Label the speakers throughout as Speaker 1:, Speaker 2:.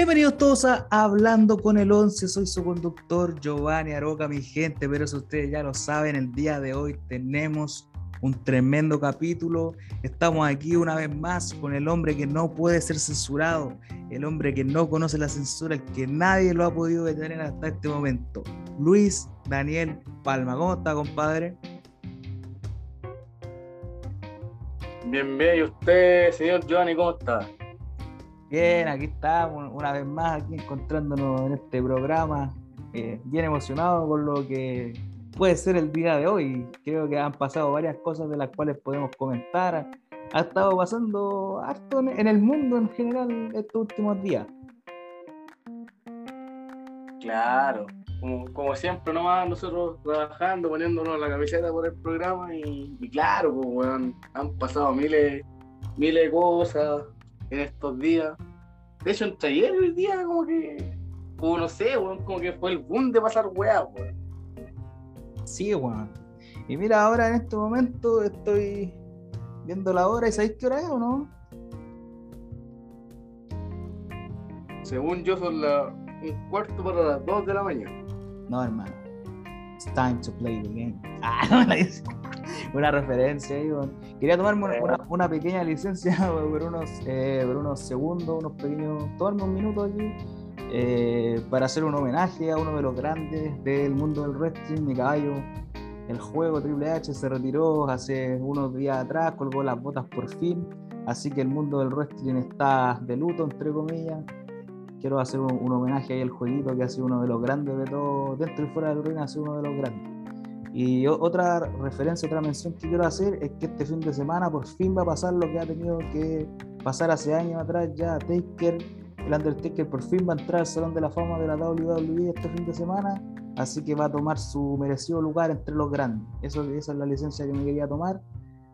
Speaker 1: Bienvenidos todos a Hablando con el 11, soy su conductor Giovanni Aroca, mi gente, pero eso ustedes ya lo saben, el día de hoy tenemos un tremendo capítulo, estamos aquí una vez más con el hombre que no puede ser censurado, el hombre que no conoce la censura, el que nadie lo ha podido detener hasta este momento, Luis Daniel Palma, ¿cómo está compadre?
Speaker 2: Bien, bien, ¿y usted, señor Giovanni, cómo está?
Speaker 1: Bien, aquí estamos una vez más, aquí encontrándonos en este programa, eh, bien emocionado con lo que puede ser el día de hoy. Creo que han pasado varias cosas de las cuales podemos comentar. Ha estado pasando harto en el mundo en general estos últimos días.
Speaker 2: Claro, como, siempre nomás nosotros trabajando, poniéndonos la camiseta por el programa y, claro, pues, han pasado miles, miles de cosas, en estos días. De hecho, entre ayer y el día, como que, como no sé, como que fue el boom de pasar weá, weón.
Speaker 1: Sí, weón. Y mira, ahora en este momento estoy viendo la hora y ¿sabéis qué hora es o no?
Speaker 2: Según yo, son la, un cuarto para las dos de la mañana.
Speaker 1: No, hermano. It's time to play the game. Ah, no la una referencia ahí. Quería tomarme una, pequeña licencia por unos, eh, por unos segundos, unos pequeños, tomarme un minuto aquí eh, para hacer un homenaje a uno de los grandes del mundo del wrestling, mi caballo. El juego Triple H se retiró hace unos días atrás, colgó las botas por fin, así que el mundo del wrestling está de luto, entre comillas. Quiero hacer un, homenaje ahí al jueguito que ha sido uno de los grandes de todo, dentro y fuera del ring, ha sido uno de los grandes. Y otra referencia, otra mención que quiero hacer es que este fin de semana por fin va a pasar lo que ha tenido que pasar hace años atrás ya. Taker, el Undertaker por fin va a entrar al Salón de la Fama de la WWE este fin de semana, así que va a tomar su merecido lugar entre los grandes. Eso, esa es la licencia que me quería tomar.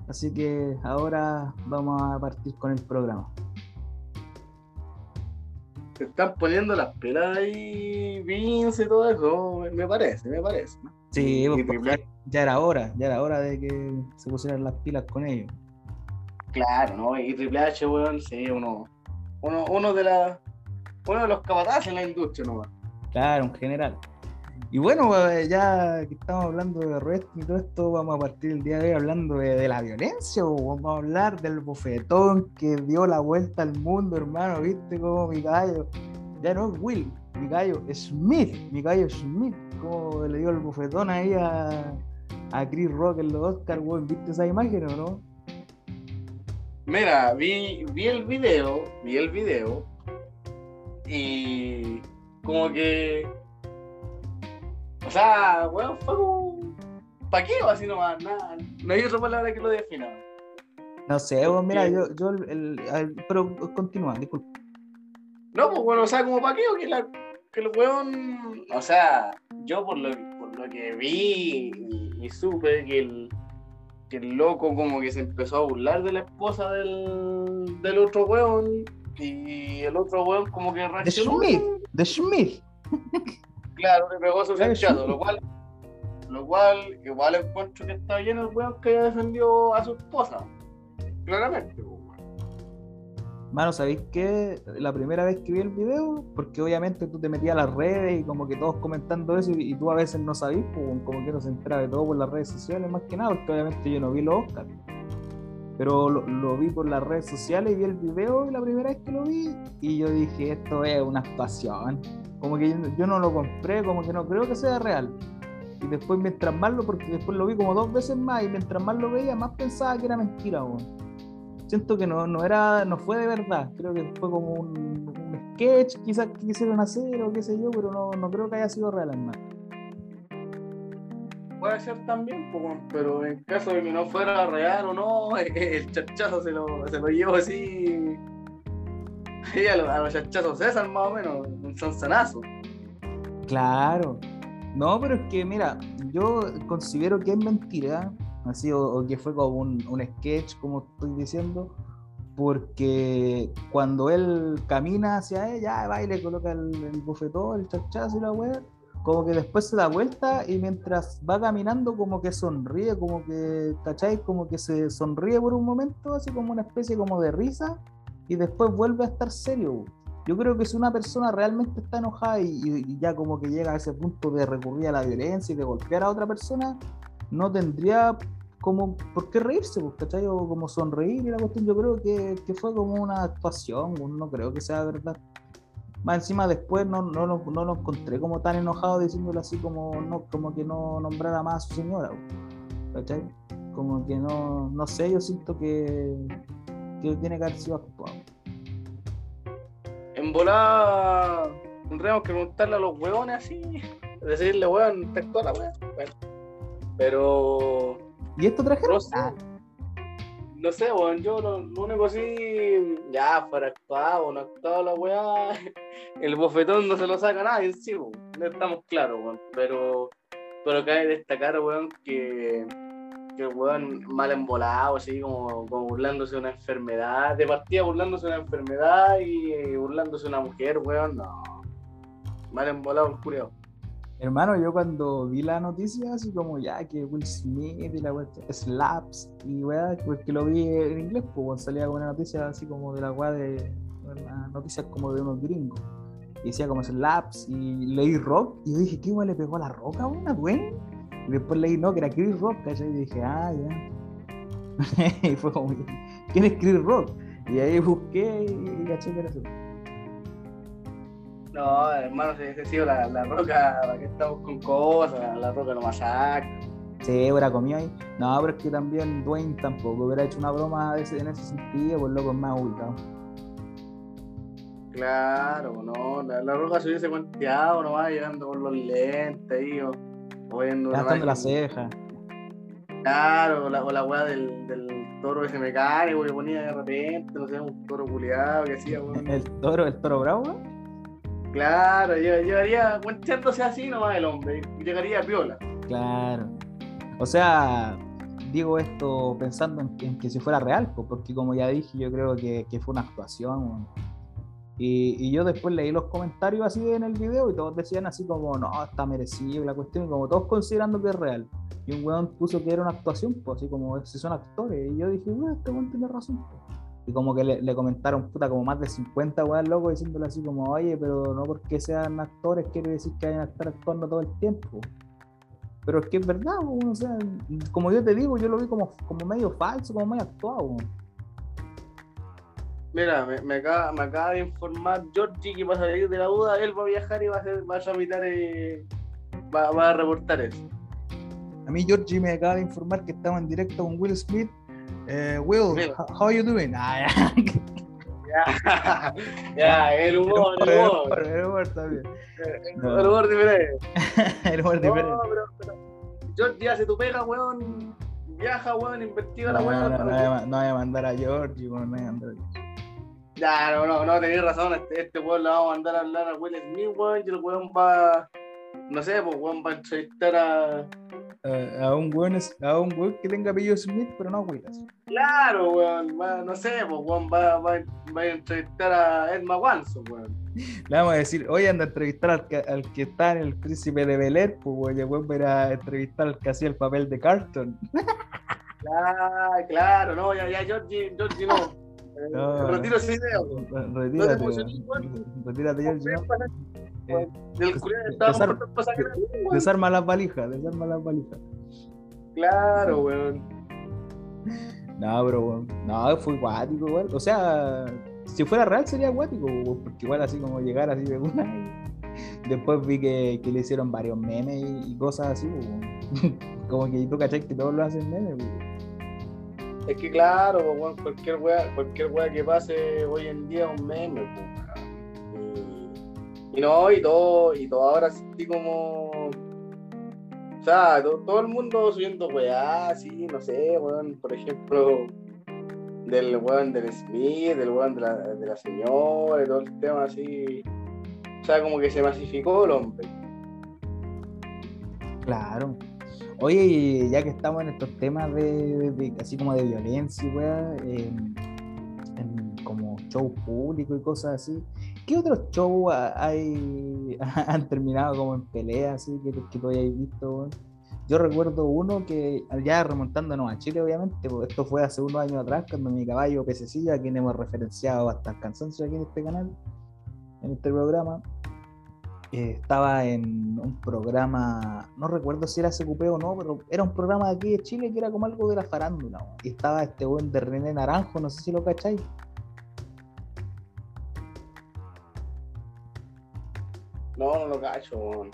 Speaker 1: Así que ahora vamos a partir con el programa.
Speaker 2: Se están poniendo las pelas ahí, Vince y todo eso, me parece, me parece.
Speaker 1: Sí, pues, ya era hora, ya era hora de que se pusieran las pilas con ellos.
Speaker 2: Claro, ¿no? Y Triple H, weón, sí, uno, uno, uno de la, uno de los capataces en la industria, ¿no?
Speaker 1: Claro, en general. Y bueno, pues, ya que estamos hablando de wrestling y todo esto, vamos a partir el día de hoy hablando de, la violencia, vamos a hablar del bofetón que dio la vuelta al mundo, hermano, viste como mi gallo, ya no es Will, mi gallo Smith, mi gallo Smith, como le dio el bofetón ahí a, a Chris Rock en los Oscars, ¿viste esa imagen o no?
Speaker 2: Mira, vi, vi el video, vi el video y como que, o sea, bueno, fue como, ¿para qué? Así nomás, nada, no hay otra palabra que lo defina.
Speaker 1: No sé, mira, yo, yo el, pero continúa, disculpa.
Speaker 2: No, pues bueno, o sea, como para qué, o que la que el weón, o sea, yo por lo, por lo que vi y, supe que el, que el loco como que se empezó a burlar de la esposa del, del otro weón y el otro weón como que
Speaker 1: reaccionó. De Smith, de Smith.
Speaker 2: Claro, le pegó su chanchazo, lo cual, lo cual igual encuentro que está bien el weón que defendió a su esposa. Claramente.
Speaker 1: Mano, ¿sabéis qué? La primera vez que vi el video, porque obviamente tú te metías a las redes y como que todos comentando eso y, tú a veces no sabís, pues, como que no se entera de todo por las redes sociales, más que nada, porque obviamente yo no vi los Oscars. Pero lo, vi por las redes sociales y vi el video la primera vez que lo vi y yo dije, esto es una actuación. Como que yo, no lo compré, como que no creo que sea real. Y después mientras más lo, porque después lo vi como dos veces más y mientras más lo veía, más pensaba que era mentira, weón siento que no, no era, no fue de verdad, creo que fue como un, sketch quizás quisieron hacer o qué sé yo, pero no, no creo que haya sido real hermano.
Speaker 2: Puede ser también, pero en caso de que no fuera real o no, el chachazo se lo, se lo llevo así a los, los chachazos César más o menos, un sanzanazo.
Speaker 1: Claro. No, pero es que mira, yo considero que es mentira así, o, que fue como un, sketch, como estoy diciendo, porque cuando él camina hacia ella, va y le coloca el, bufetón, el chachazo y la weá, como que después se da vuelta y mientras va caminando como que sonríe, como que, ¿cachai? Como que se sonríe por un momento, así como una especie como de risa, y después vuelve a estar serio. yo creo que si una persona realmente está enojada y, y ya como que llega a ese punto de recurrir a la violencia y de golpear a otra persona, no tendría como por qué reírse, pues, ¿cachai? O como sonreír y la cuestión, yo creo que, que fue como una actuación, no creo que sea verdad. Más encima después no, no, lo, no lo encontré como tan enojado diciéndole así como, no, como que no nombrara más a su señora, ¿cachai? Como que no, no sé, yo siento que, que tiene que haber sido actuado.
Speaker 2: En volada tendríamos que preguntarle a los huevones así, decirle, weón, te actúa la weón. Bueno, pero
Speaker 1: ¿Y esto traje?
Speaker 2: No sé, no sé weón, yo lo, lo, único así, ya fuera actuado no actuado la weá, el bofetón no se lo saca nadie sí, weón, no estamos claros, weón, pero, pero cabe destacar, weón, que, que el weón mal embolado, así como, como burlándose de una enfermedad, de partida burlándose de una enfermedad y burlándose de una mujer, weón, no, mal embolado el culiao.
Speaker 1: Hermano, yo cuando vi la noticia, así como ya que Will Smith y la weá, slaps y weá, porque lo vi en inglés, pues salía una noticia así como de la weá de. Una noticia como de unos gringos. Y decía como slaps y leí rock. Y yo dije, ¿qué weá le pegó a la roca, weá, güey? Y después leí no, que era Chris Rock, ¿cachai? Y dije, ah, ya. y fue como, ¿quién es Chris Rock? Y ahí busqué y caché que era eso.
Speaker 2: No, hermano, si hubiese sido la, la roca, ¿para qué estamos con cosas? La roca no masacra.
Speaker 1: Sí, hubiera comido ahí. No, pero es que también Dwayne tampoco hubiera hecho una broma en ese sentido, pues loco es más ubicado.
Speaker 2: Claro, no, la, la, roca se hubiese cuenteado nomás, llegando con los lentes ahí, o, o viendo
Speaker 1: Gastando la ceja.
Speaker 2: Claro, o la, o la weá del, del toro ese mecánico que ponía de repente, no sé, un toro culiado que hacía, weón.
Speaker 1: ¿El toro, el toro bravo?
Speaker 2: Claro, llegaría cuenteándose así nomás el hombre, llegaría a piola.
Speaker 1: Claro. O sea, digo esto pensando en, en que si fuera real, porque como ya dije, yo creo que, que fue una actuación. Y, y, yo después leí los comentarios así en el video y todos decían así como, no, está merecido la cuestión, y como todos considerando que es real. Y un weón puso que era una actuación, pues así como si son actores. Y yo dije, weón, este weón tiene razón. Pues. Y como que le, le, comentaron, puta, como más de 50 weón locos diciéndole así como, oye, pero no porque sean actores quiere decir que vayan a estar actuando todo el tiempo. Pero es que es verdad, weón, o sea, como yo te digo, yo lo vi como, como medio falso, como medio actuado. Weón.
Speaker 2: Mira, me, me, acaba, me acaba de informar Georgie que va a salir de la duda, él va a viajar y va a, hacer, va a tramitar, eh, va, va, a reportar eso.
Speaker 1: A mí Georgie me acaba de informar que estaba en directo con Will Smith. Eh, Will, Will, how are you doing? Ah,
Speaker 2: ya. ya, el humor, el humor.
Speaker 1: El humor también.
Speaker 2: El, no. el humor diferente.
Speaker 1: el humor diferente.
Speaker 2: No, pero, pero Georgie hace tu pega, weón. Viaja, weón, investiga la weón.
Speaker 1: No, no, no, voy a mandar a Georgie, weón, no voy a mandar a Georgie.
Speaker 2: Ya, no, no, tenéis razón. Este, este weón le vamos a mandar a hablar a Will Smith, weón, y el weón va. No sé, pues weón va a entrevistar a.
Speaker 1: A un weón a un weón que tenga apellido Smith, pero no Willis.
Speaker 2: Claro, weón, va, no sé, pues weón va, va, va, a entrevistar a Edma Wanson, weón.
Speaker 1: Le vamos a decir, oye, anda a entrevistar al que, al que está en el príncipe de Bel Air, pues weón, y weón va a entrevistar al que hacía el papel de Carlton.
Speaker 2: claro, claro, no, ya, ya, Georgie, Georgie no. No, retiro ese idea.
Speaker 1: Retírate, retírate, Georgie.
Speaker 2: Eh, del desarma,
Speaker 1: desarma las valijas, desarma las valijas.
Speaker 2: Claro, weón.
Speaker 1: No, pero weón. No, fue guático, weón. O sea, si fuera real sería guático, weón, porque igual así como llegar así de una. Y después vi que, que, le hicieron varios memes y, y cosas así, weón. como que tú cachai que todos lo hacen memes, weón.
Speaker 2: Es que claro, weón, cualquier weá, cualquier weá que pase hoy en día es un meme, weón. Y no, y todo, y todo ahora así como. O sea, todo, todo el mundo subiendo weá, así, no sé, weón, por ejemplo, del weón del Smith, del weón de la, de la señora, y todo el tema así. O sea, como que se masificó el hombre.
Speaker 1: Claro. Oye, ya que estamos en estos temas de, así como de violencia, weá, en como show público y cosas así, ¿Qué otros shows hay, han terminado como en peleas así que, que tú hayas visto? Yo recuerdo uno que, ya remontándonos a Chile, obviamente, porque esto fue hace unos años atrás, cuando mi caballo Pececilla, a quien hemos referenciado hasta el cansancio aquí en este canal, en este programa, eh, estaba en un programa, no recuerdo si era SQP o no, pero era un programa de aquí de Chile que era como algo de la farándula. Y estaba este buen de René Naranjo, no sé si lo cacháis.
Speaker 2: No, no lo cacho, weón.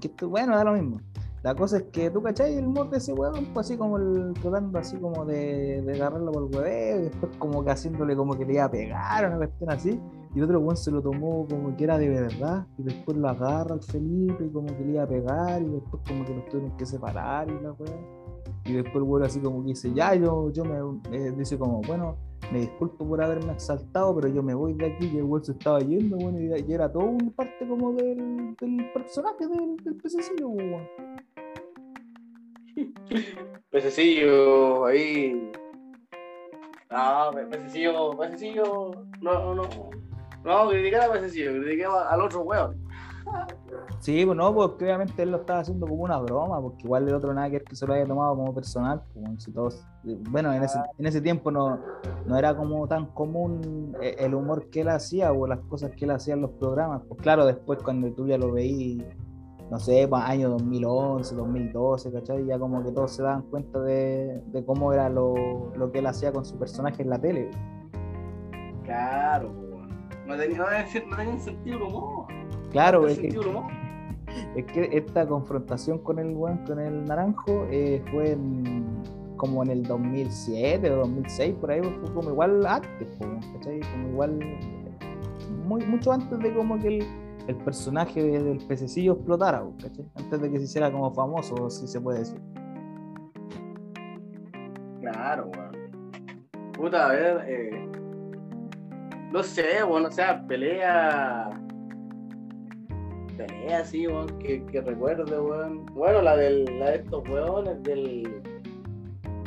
Speaker 1: Este bueno, da lo mismo. La cosa es que tú cachai el humor de ese weón, pues así como el tratando así como de, de agarrarlo por el hueveo, y después como que haciéndole como que le iba a pegar, una cuestión así, y el otro weón se lo tomó como que era de verdad, y después lo agarra al Felipe y como que le iba a pegar, y después como que los tuvieron que separar y la weá. Y después el weón así como que dice, ya, yo, yo me eh, dice como, bueno, me disculpo por haberme exaltado, pero yo me voy de aquí y el weón se estaba yendo, bueno, y, era todo una parte como del, personaje del, del pececillo, weón.
Speaker 2: Pececillo, ahí. Pe- pececillo, pececillo. No, no. No, criticar a pececillo, criticar al otro weón.
Speaker 1: Sí, pues no, porque obviamente él lo estaba haciendo como una broma, porque igual el otro nada que es que se lo haya tomado como personal, pues, bueno, si todos- bueno, en ese, en ese tiempo no, no era como tan común eh, el humor que él hacía o las cosas que él hacía en los programas, pues claro, después cuando tú ya lo veí, no sé, pues, año 2011, 2012, ¿cachai? Ya como que todos se daban cuenta de, de cómo era lo, lo que él hacía con su personaje en la tele.
Speaker 2: Claro, weón. No tenía, no tenía, no tenía sentido el humor.
Speaker 1: Claro,
Speaker 2: No
Speaker 1: es que,
Speaker 2: sentido el humor.
Speaker 1: Es que esta confrontación con el con el naranjo, eh, fue en- como en el 2007 o 2006, por ahí, pues, fue como igual antes, po, ¿cachai? Como igual, muy, mucho antes de como que el, el personaje de- del pececillo explotara, po, ¿cachai? Antes de que se hiciera como famoso, si se puede decir.
Speaker 2: Claro, weón. Puta, a ver, eh, no sé, weón, o sea, pelea. Pelea, sí, weón, que, que recuerde, weón. Bueno, la, del, la de estos weones del.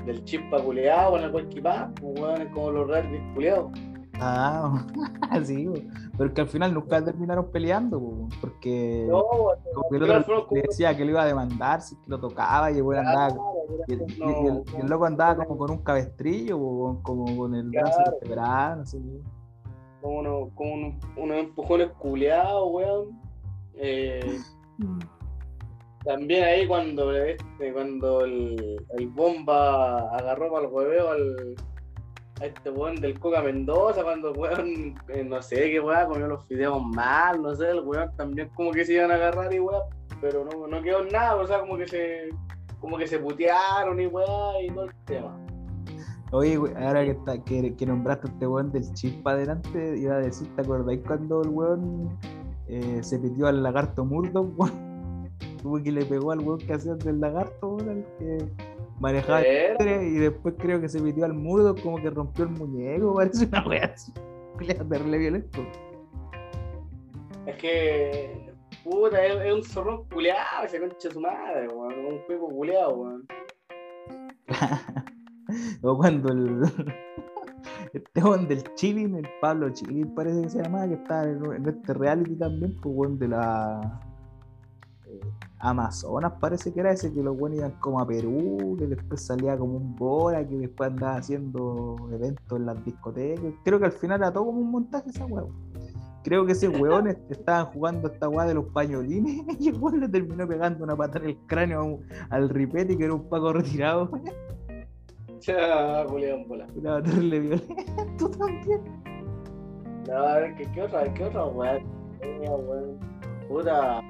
Speaker 2: del chispa culeado con el cualquipá, pues, weón, es como los reales culeados.
Speaker 1: Ah, sí, pero que al final nunca terminaron peleando, po, porque
Speaker 2: No, weón,
Speaker 1: como que el otro le decía que lo iba a demandar si lo tocaba y el weón andaba
Speaker 2: Claro,
Speaker 1: Y el,
Speaker 2: no,
Speaker 1: y el- y el loco andaba como con un cabestrillo, o como con el brazo
Speaker 2: Claro.
Speaker 1: quebrado, no sé.
Speaker 2: Como, uno, como unos, unos empujones culeados, weón. Eh, También ahí cuando este, cuando el, el bomba agarró para el hueveo al a este weón del Coca Mendoza, cuando el weón, eh, no sé qué weón, comió los fideos mal, no sé, el weón también como que se iban a agarrar y weón, pero no, no quedó nada, o sea, como que se como que se putearon y weón y todo el tema.
Speaker 1: Oye, güey, ahora que, está, que, que nombraste a este weón del chispa adelante, iba a decir, ¿te acordáis cuando el weón eh, se pitió al lagarto Murdoch, weón? Tuvo que le pegó al weón que hacía del lagarto, weón, que manejaba el tren, y después creo que se pitió al Murdoch como que rompió el muñeco, parece una wea así. Terrible violento.
Speaker 2: Es que puta, es, es un zorrón culeado, ese concha de su madre, weón, un juego culeado, weón.
Speaker 1: o cuando el este weón del Chilin, el Pablo Chilin parece que se llamaba, que está en, este reality también, pues weón de la eh, Amazonas parece que era ese, que los buenos iban como a Perú, que después salía como un Bora, que después andaba haciendo eventos en las discotecas. Creo que al final era todo como un montaje esa weón. Creo que weón est- estaban jugando esta weá de los pañolines y el weón le terminó pegando una pata en el cráneo al ripete que era un paco retirado.
Speaker 2: Ya, culeado en bola.
Speaker 1: Una terrible violento también.
Speaker 2: No, a ver, ¿qué, qué otra, qué otra weá? tenía, weón? Puta.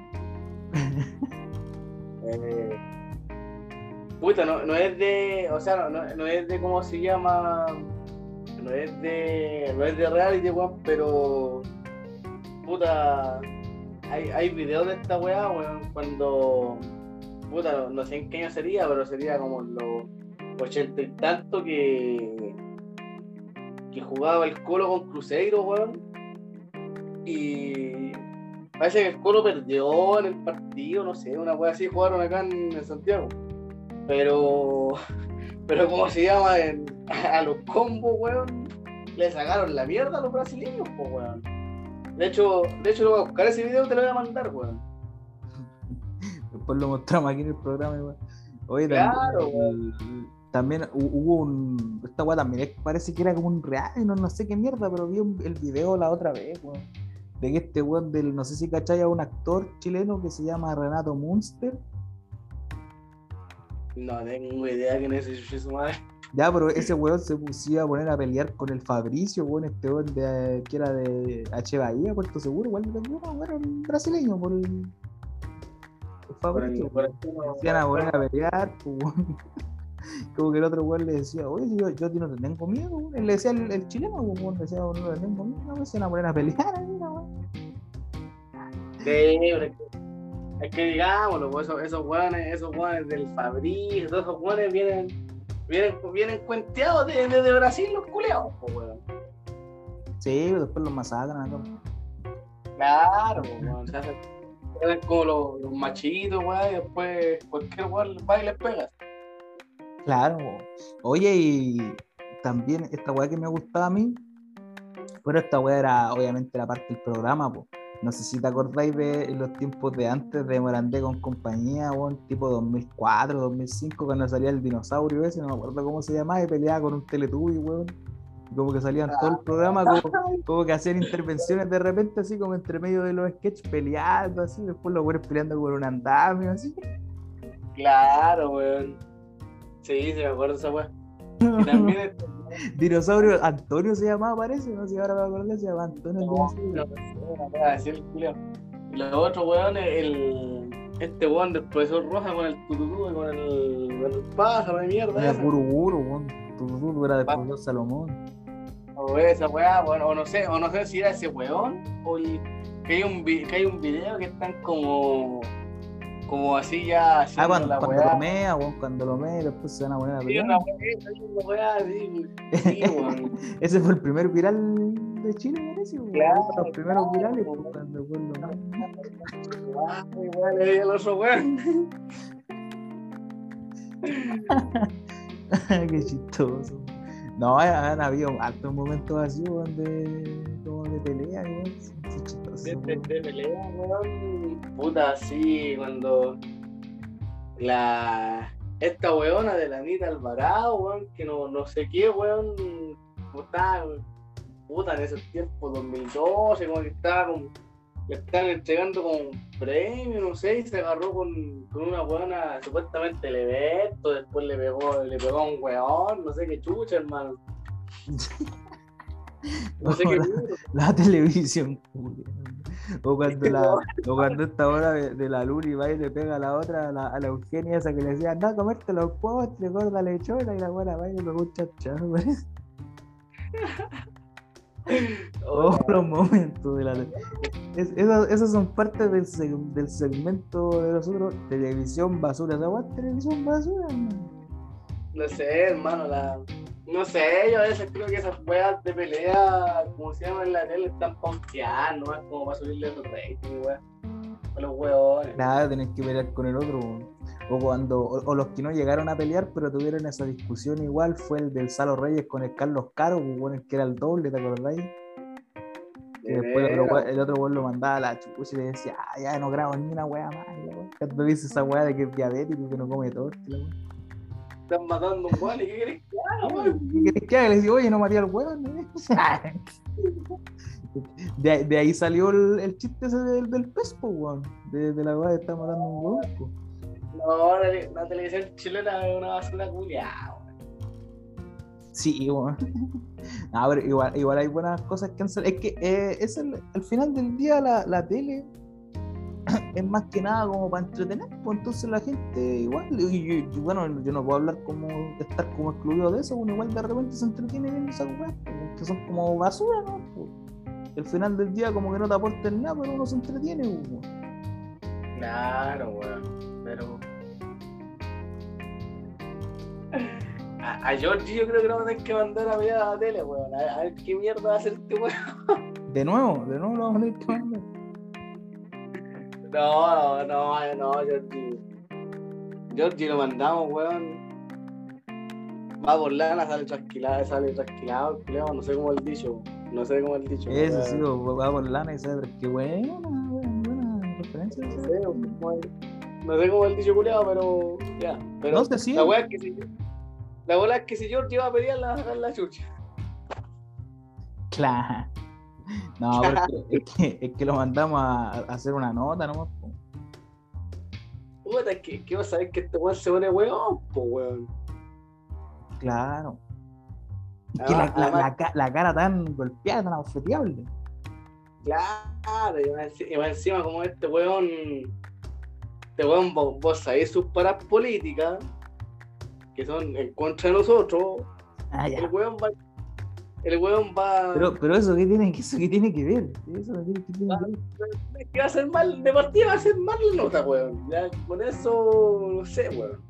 Speaker 2: Eh, puta, no, no es de. O sea, no, no, no es de cómo se llama. No es de. No es de reality, weón, pero. Puta. Hay, hay videos de esta weá, weón, cuando. Puta, no, no sé en qué año sería, pero sería como los ochenta y tanto que. que jugaba el Colo con Cruzeiro, weón. Y parece que el Colo perdió en el partido, no sé, una wea así jugaron acá en, en Santiago. Pero, pero ¿cómo se llama? En- a los combos, weón, le sacaron la mierda a los brasileños, pues, weón. De hecho, de hecho, lo voy a buscar ese video y te lo voy a mandar, weón.
Speaker 1: Después lo mostramos aquí en el programa. igual. Oye,
Speaker 2: Claro,
Speaker 1: también, también hu- hubo un. Esta weá también parece que era como un real, no, no sé qué mierda, pero vi un- el video la otra vez, weón. De que este weón del. No sé si cachai a un actor chileno que se llama Renato Munster.
Speaker 2: No tengo idea quién es ese madre.
Speaker 1: Ya, pero ese weón se pusía a poner a pelear con el Fabricio, weón, este weón de, que era de H. Bahía, Puerto Seguro, igual de weón, brasileño por el. el Fabricio. Se iban a poner a pelear, pues, weón. Como que el otro weón le decía, oye, yo, yo a ti no te tengo miedo, weón. Él le decía el, el chileno, pues, weón, le decía, no te tengo miedo, weón. Se iban a poner a pelear ahí, weón.
Speaker 2: Sí, es que- digámoslo, pues, esos, esos esos hueones del Fabriz, todos esos hueones vienen, vienen, vienen cuenteados de, de, Brasil los culeados, pues weón.
Speaker 1: Sí, después los masacran.
Speaker 2: Claro, pues, weón. Se hacen, se hacen como los, los machitos, weón, y después cualquier weón va y les pega.
Speaker 1: Claro. Oye, y también esta weá que me gustaba a mí, pero esta weá era obviamente la parte del programa, pues. No sé si te acordáis de los tiempos de antes de Morandé con compañía, weón, tipo 2004, 2005, cuando salía el dinosaurio ese, no me acuerdo cómo se llamaba, y peleaba con un Teletubby, weón. Como que salían todo el programa, como, como que hacían intervenciones de repente, así como entre medio de los sketches peleando, así, después los weones peleando con un andamio, así.
Speaker 2: Claro, weón. Sí, se me acuerdo esa. Y también este-
Speaker 1: Dinosaurio Antonio se llamaba, parece, no sé si ahora me acuerdo, se llama Antonio
Speaker 2: No, no. Y los otros weones, el. Este weón del profesor Roja con el tututú y con el, con el pájaro de mierda.
Speaker 1: Era puro guro, weón. Tu tu era de profesor Salomón.
Speaker 2: O esa weá, bueno, o no sé, o no sé si era ese weón, o el, que hay un que hay un video que están como como así ya
Speaker 1: Ah, cuando,
Speaker 2: la
Speaker 1: cuando lo mea, weón, cuando lo mea después se van a poner a pelear.
Speaker 2: sí.
Speaker 1: Ese fue el primer viral de Chile, parece.
Speaker 2: Claro,
Speaker 1: los primeros
Speaker 2: claro,
Speaker 1: virales, pues, cuando fue lo mea.
Speaker 2: Ah, igual di al otro weón.
Speaker 1: Qué chistoso. No, han habido altos momentos así, weón, de, como de pelea, weón.
Speaker 2: De, de, de pelea, weón. Puta, sí, cuando la esta weona de la Anita Alvarado, weón, que no, no sé qué, weón, como estaba, puta, en esos tiempos, 2012, como que estaba como, le estaban entregando como un premio, no sé, y se agarró con, con una weona supuestamente el evento, después le pegó, le pegó a un weón, no sé qué chucha, hermano. No sé qué
Speaker 1: la televisión. weón. O cuando, la, o cuando esta hora de, de la Luli va y le pega a la otra, a la, a la Eugenia, esa que le decía, anda a comerte los postres, gorda lechona, y la buena va y le pegó un chachado, parece. Oh, los momentos de la es- esas, esas son partes del, seg- del segmento de nosotros, televisión basura, esa weá es televisión basura.
Speaker 2: No sé, hermano, la... No sé, yo a veces creo que esas weas de pelea, como se llama en la tele, están ponteadas, ¿no? Es como para subirle el rating, weón. A los weones.
Speaker 1: Nada, tenés que pelear con el otro. weón. O cuando, o, o los que no llegaron a pelear, pero tuvieron esa discusión igual, fue el del Salo Reyes con el Carlos Caro, pues, bueno, que era el doble, ¿te acordáis? Que
Speaker 2: De
Speaker 1: después el otro, el otro lo mandaba a la chupucha y le decía, ah, ya no grabo ni una wea más. y. Cuando dice esa wea de que es diabético y que no come todo.
Speaker 2: Están matando un weón y qué querés que haga.
Speaker 1: ¿Qué querés que haga? Le decía, oye, no maté al weón. ¿no?". De, de ahí salió el, el chiste ese del, del pez, po, weón. De, de la wea de estar matando un weón.
Speaker 2: No, la, la televisión chilena es una basura culiada.
Speaker 1: Sí, weón. A ver, igual, igual hay buenas cosas que han salido. Es que eh, es el, al final del día la, la tele es más que nada como para entretener, pues entonces la gente igual, y, y- y bueno, yo no puedo hablar como de estar como excluido de eso, uno igual de repente se entretiene viendo esas weas, pues, que son como basura, ¿no? Pues, al final del día como que no te aportan nada, pero uno se entretiene, pues.
Speaker 2: Claro, weón. Pero. A, a Georgie yo creo que a tener que mandar a ver a la tele, weón. A, a ver qué mierda va a hacer este weón.
Speaker 1: De nuevo, de nuevo lo vamos a tener que mandar.
Speaker 2: No, no, no, no, Georgie. Georgie lo mandamos, weón. Va por lana, sale trasquilado, sale trasquilado, no sé cómo el dicho. No sé cómo el dicho.
Speaker 1: Eso sí, va por lana y pero qué buena, buena, buena referencia.
Speaker 2: No sé, no sé cómo el dicho culiado, pero ya. Pero
Speaker 1: No sé, sí.
Speaker 2: la weá es que si, La bola es que si George iba a pedir la, la chucha.
Speaker 1: Claro. No, porque es que, es que lo mandamos a, a hacer una nota nomás.
Speaker 2: Puta, es que, que vos sabés que este weón se pone weón, po weón.
Speaker 1: Claro. Es que la, cara tan golpeada, tan abofeteable.
Speaker 2: Claro, y más encima como este weón, este weón, vos, vos sabés sus paras políticas, que son en contra de nosotros,
Speaker 1: Ah, ya.
Speaker 2: el weón va, el weón va,
Speaker 1: Pero, pero eso qué tiene, eso qué tiene que ver. Eso tiene, qué tiene que ver.
Speaker 2: es que va a ser mal, de partida va a ser mal la nota, weón, ya, con eso, no sé, weón.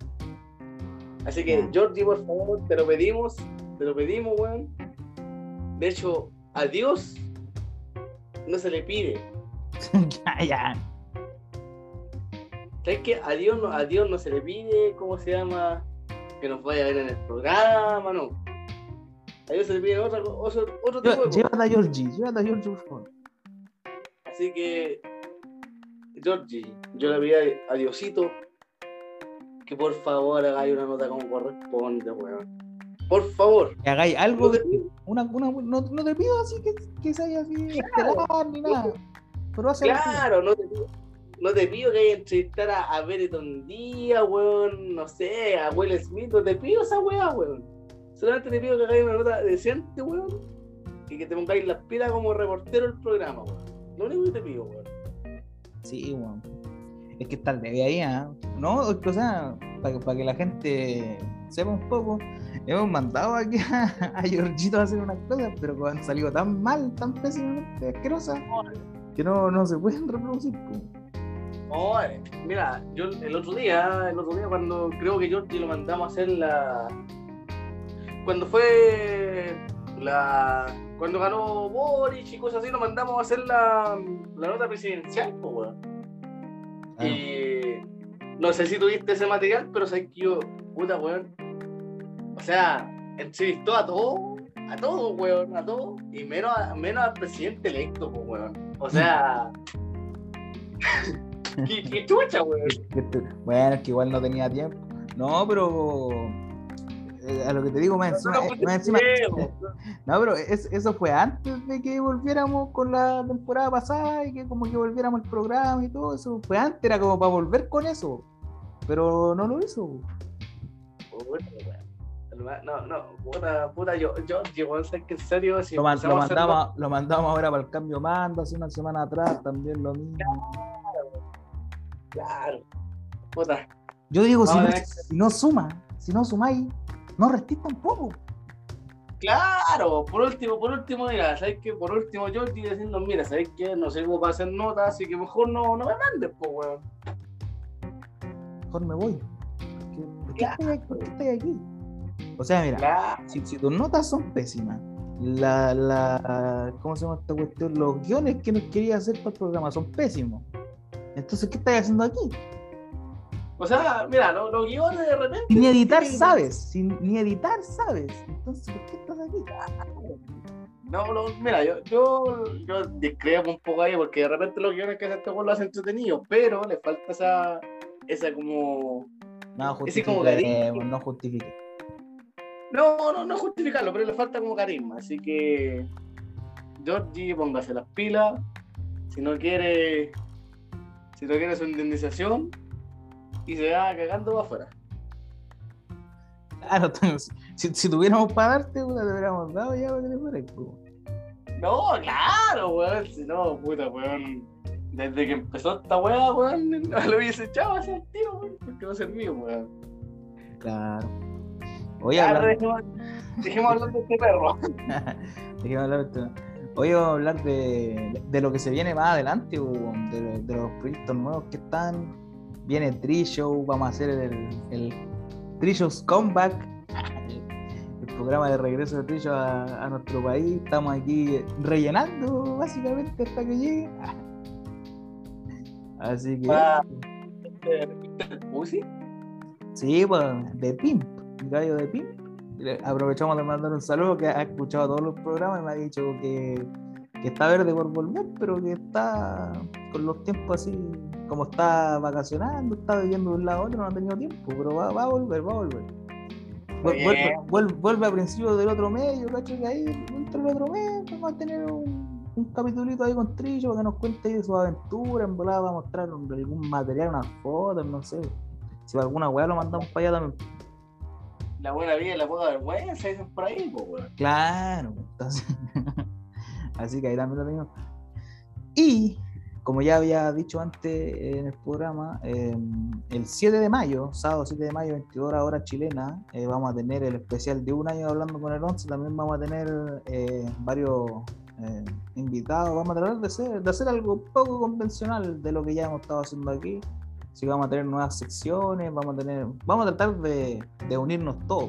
Speaker 2: Así que, Georgie, por favor, te lo pedimos, te lo pedimos, weón. De hecho, a Dios no se le pide.
Speaker 1: ya, ya.
Speaker 2: ¿Sabes qué? A Dios, no, a Dios no se le pide, ¿cómo se llama? Que nos vaya a ver en el programa, no. A Dios se le pide otro, otro tipo de.
Speaker 1: Llévate a Georgie, llévate a Georgie, por favor.
Speaker 2: Así que, Georgie, yo le pido a Diosito que por favor hagáis una nota como corresponde, weón. Por favor.
Speaker 1: Que hagáis algo de. Una, una, no, no te pido así que, que se haya así esperar ni nada. Pero hace.
Speaker 2: Claro, no te pido, no te pido que haya entrevistar a, a Benetton Díaz, weón, no sé, a Will Smith, no te pido esa weá, weón. Solamente te pido que hagáis una nota decente, weón, y que te pongáis las pilas como reportero del programa, weón. Lo único que te pido, weón.
Speaker 1: Sí, weón. Es que está el debe ahí, ¿ah? No, o sea, para que, para que la gente sepa un poco, hemos mandado aquí a, a Georgito a hacer unas cosas, pero han salido tan mal, tan pésimamente asquerosas, que no, no se pueden reproducir. po.
Speaker 2: No, eh, mira, yo el otro día, el otro día cuando creo que Georgie lo mandamos a hacer la. Cuando fue la. Cuando ganó Boris y cosas así, lo mandamos a hacer la, la nota presidencial, pues, weón. Y no sé si tuviste ese material, pero sabes que yo, puta, weón. O sea, entrevistó a todos, a todos, weón, a todos, y menos, a- menos al presidente electo, pues, weón. O sea. ¿Qué, qué chucha, weón?
Speaker 1: Bueno, es que igual no tenía tiempo. No, pero. eh, a lo que te digo, más encima.
Speaker 2: No,
Speaker 1: eh, más encima-. No, pero es- eso fue antes de que volviéramos con la temporada pasada y que como que volviéramos al programa y todo eso. Fue antes, era como para volver con eso. Pero no lo hizo.
Speaker 2: No, no, puta, puta, yo, yo, yo, sabes que en serio, si
Speaker 1: Lo, man- lo
Speaker 2: empezamos a hacer
Speaker 1: mandamos, lo mandamos ahora para el cambio mando hace una semana atrás, también lo mismo.
Speaker 2: Claro. Puta.
Speaker 1: Yo digo, si no, si suma, si no sumáis, no restís tampoco.
Speaker 2: Claro, por último, por último, mira, ¿sabes qué? Por último, yo estoy diciendo, mira, ¿sabes qué? No sirvo para hacer notas, así que mejor no, no me mandes, pues, weón.
Speaker 1: Mejor me voy. ¿Por qué,
Speaker 2: Claro.
Speaker 1: estoy aquí? ¿Por qué estoy aquí? O sea, mira,
Speaker 2: Claro.
Speaker 1: si, si tus notas son pésimas, la, la, ¿cómo se llama esta cuestión? Los guiones que nos quería hacer para el programa son pésimos. Entonces, ¿qué estás haciendo aquí?
Speaker 2: O sea, mira, los, los guiones de repente.
Speaker 1: Si ni editar sabes, si ni editar sabes. Entonces, ¿por qué estás aquí?
Speaker 2: No, no, mira, yo, yo, yo discrepo un poco ahí porque de repente los guiones que hace este lo hace entretenido, pero le falta esa, esa como.
Speaker 1: No
Speaker 2: Ese como cariño.
Speaker 1: no justifique.
Speaker 2: No, no, no justificarlo, pero le falta como carisma. Así que, Georgie, póngase las pilas. Si no quiere, si no quiere su indemnización, y se va cagando para afuera.
Speaker 1: Claro, entonces, si, si tuviéramos para darte, puta, te hubiéramos dado ya para que te fueras.
Speaker 2: No, claro, weón. Si no, puta, weón. Desde que empezó esta weá, weón, lo hubiese echado a ese tío, weón, porque va a ser mío, weón.
Speaker 1: Claro. Oye,
Speaker 2: Ya,
Speaker 1: hablando-
Speaker 2: dejemos, dejemos hablar de este perro.
Speaker 1: Dejemos hablar de esto. Hoy vamos a hablar de, de lo que se viene más adelante, de, de los proyectos nuevos que están. Viene Trishow, vamos a hacer el, el Trishow's Comeback, el programa de regreso de Trishow a, a nuestro país. Estamos aquí rellenando básicamente hasta que llegue. Así que.
Speaker 2: Ah. ¿El Pussy?
Speaker 1: Sí, pues, de Pimp, gallo de Pimp. Aprovechamos de mandar un saludo que ha escuchado todos los programas y me ha dicho que, que está verde por volver, pero que está con los tiempos así, como está vacacionando, está viviendo de un lado a otro, no ha tenido tiempo, pero va, va a volver, va a volver. Vuelve, vuelve, vuelve, a principio del otro medio, ¿cachai? Que ahí, dentro del otro medio, vamos a tener un, un capitulito ahí con Trillo para que nos cuente ahí de sus aventuras. En volada va a mostrar algún material, unas fotos, no sé. Si alguna weá lo mandamos para allá también.
Speaker 2: La buena vida y la poca vergüenza, dicen por ahí, pues, weón.
Speaker 1: Claro, entonces. Así que ahí también lo tenemos. Y como ya había dicho antes en el programa, em, el 7 de mayo, sábado 7 de mayo, 22 horas chilena, eh, vamos a tener el especial de un año hablando con el 11. También vamos a tener eh, varios eh, invitados. Vamos a tratar de hacer, de hacer algo poco convencional de lo que ya hemos estado haciendo aquí. Así que vamos a tener nuevas secciones, vamos a tener, vamos a tratar de, de unirnos todos.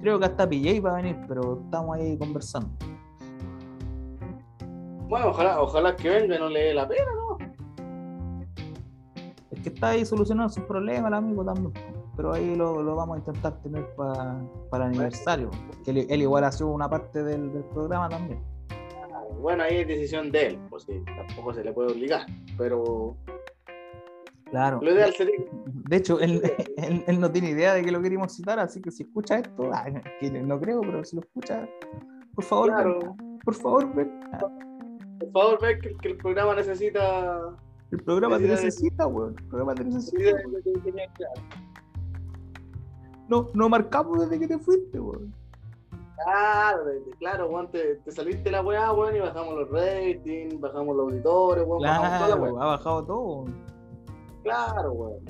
Speaker 1: Creo que hasta PJ va a venir, pero estamos ahí conversando.
Speaker 2: Bueno, ojalá, ojalá que venga y no le dé la pena, ¿no?
Speaker 1: Es que está ahí solucionando sus problemas, el amigo también. Pero ahí lo, lo vamos a intentar tener para el aniversario. Que él, él, igual ha sido una parte del, del, programa también.
Speaker 2: Bueno, ahí es decisión de él, pues sí, tampoco se le puede obligar. Pero.
Speaker 1: Claro.
Speaker 2: Lo ideal sería.
Speaker 1: De hecho, él, él, él, no tiene idea de que lo queríamos citar, así que si escucha esto, que no creo, pero si lo escucha, por favor,
Speaker 2: Claro.
Speaker 1: ven, por favor, ven.
Speaker 2: Por favor, ve que, que el programa necesita.
Speaker 1: El programa te
Speaker 2: Necesita-
Speaker 1: weón. El programa te necesita. No, no marcamos desde que te fuiste, weón.
Speaker 2: Claro, claro, weón, te, te saliste la weá, weón, y bajamos los ratings, bajamos los auditores, weón, bajamos toda la
Speaker 1: Claro,
Speaker 2: weá.
Speaker 1: ha bajado todo.
Speaker 2: Claro, weón.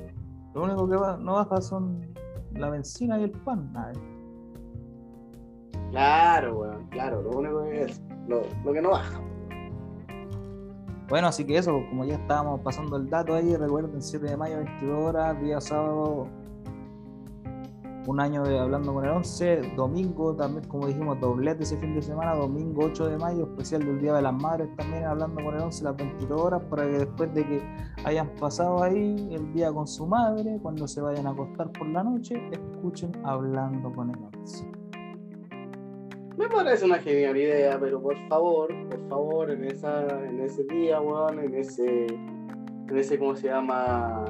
Speaker 1: Lo único que va- no baja son la benzina y el pan. Nada.
Speaker 2: Claro, weón, claro, lo único que es lo, lo que no baja.
Speaker 1: Bueno, así que eso, como ya estábamos pasando el dato ahí, recuerden 7 de mayo, 22 horas, día sábado, un año de hablando con el 11, domingo también, como dijimos, doblete ese fin de semana, domingo 8 de mayo, especial del Día de las Madres también, hablando con el 11 las 22 horas, para que después de que hayan pasado ahí el día con su madre, cuando se vayan a acostar por la noche, escuchen hablando con el 11.
Speaker 2: Me parece una genial idea, pero por favor, por favor, en esa, en ese día, weón, en ese, en ese, ¿cómo se llama?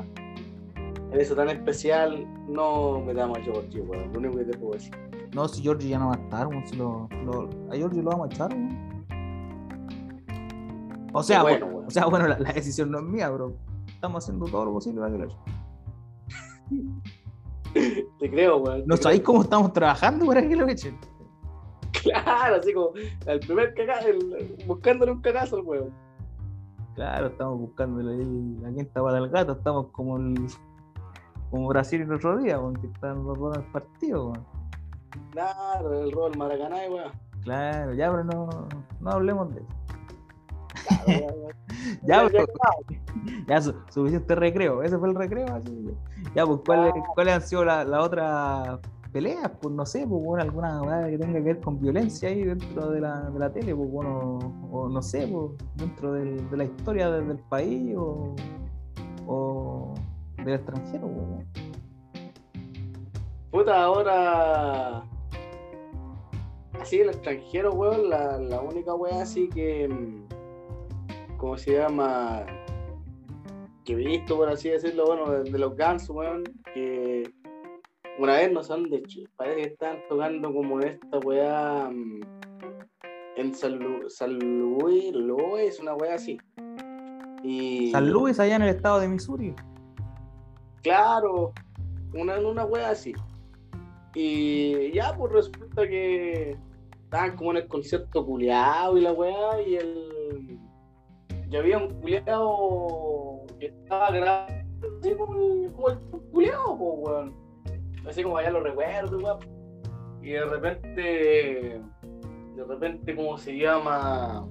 Speaker 2: En eso tan especial, no metamos a Georgie, weón, lo único que te puedo decir.
Speaker 1: No, si Georgie ya no va a estar, weón, si lo, lo- a Georgie lo vamos a echar, weón. O sea,
Speaker 2: bueno,
Speaker 1: bueno, o sea, bueno, la, la decisión no es mía, bro. Estamos haciendo todo lo posible para que lo echen.
Speaker 2: Te creo, weón.
Speaker 1: ¿No sabéis cómo estamos trabajando para que lo echen?
Speaker 2: Claro, así como el primer cagazo, el- buscándole un cagazo al weón.
Speaker 1: Claro, estamos buscándole ahí la quinta pata del gato, estamos como el, como Brasil el otro día, weón, que están los dos en el partido, weón.
Speaker 2: Claro, el rol Maracaná, weón.
Speaker 1: Claro, ya, pero no, no hablemos de eso.
Speaker 2: Claro.
Speaker 1: Ya,
Speaker 2: Ya, ya,
Speaker 1: pues, ya su- suficiente recreo, ese fue el recreo, así Ya, pues, ¿cuáles, ¿cuáles han sido las la otras peleas? Pues no sé, pues bueno, alguna que tenga que ver con violencia ahí dentro de la, de la tele, pues bueno, o no sé, pues, dentro del- de la historia de- del país o, o del extranjero, bueno.
Speaker 2: Puta, ahora. Así, el extranjero, weón, la, la única weá así que. mm, ¿Cómo se llama? Que he visto, por así decirlo, bueno, de, de los Guns, weón, que una vez no son de Chile, parece que están tocando como esta weá mm, en San, Lu- San Luis, Luis, una weá así. Y,
Speaker 1: San Luis, allá en el estado de Missouri.
Speaker 2: Claro, una, una wea así. Y ya, pues resulta que estaban como en el concierto culiado y la wea, y el. Había un culiado que estaba grabando así como el, como el culiado, pues, weón. Así como allá lo recuerdo, weón. Y de repente. De repente, ¿cómo se llama?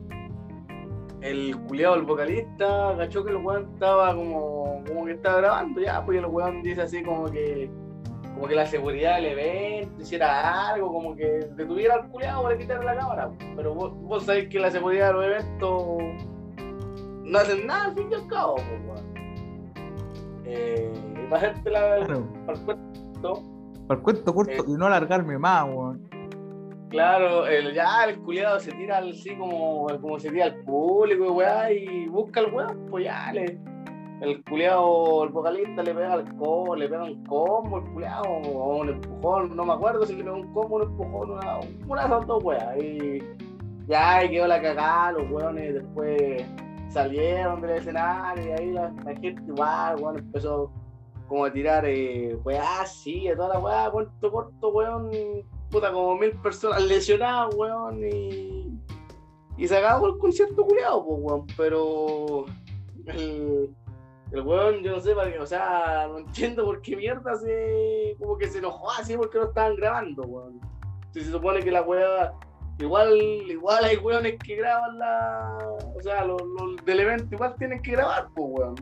Speaker 2: El culiado, el vocalista, cachó que el weón estaba como, como que estaba grabando ya, pues el weón dice así como que como que la seguridad del evento hiciera algo, como que detuviera al culiado para quitarle la cámara. Pero vos, vos sabés que la seguridad de los eventos no hacen nada al fin y al cabo, pues weón. Eh, para hacerte la
Speaker 1: Claro,
Speaker 2: para el cuento,
Speaker 1: para el cuento corto
Speaker 2: Eh.
Speaker 1: y no alargarme más, weón.
Speaker 2: Claro, el, ya el culiado se tira así como, como se tira al público y weá, y busca al weón, pues ya le, el culiao, el vocalista le pega al combo, le pega un combo, el culiao, o un empujón, no me acuerdo si le pegó un combo, un empujón, una, una esas dos weas. Y ya ahí quedó la cagada, los weones después salieron del escenario y ahí la, la gente igual, weón, empezó como a tirar eh, weá, sí, a toda la weá, corto, corto, weón, puta, como mil personas lesionadas, weón, y, y se acabó el concierto culiado, pues, weón, pero el, el weón, yo no sé, para qué, o sea, no entiendo por qué mierda se, como que se enojó así porque no estaban grabando, weón. Si se supone que la weá, igual, igual hay weones que graban la, o sea, los, los del evento igual tienen que grabar, pues, weón.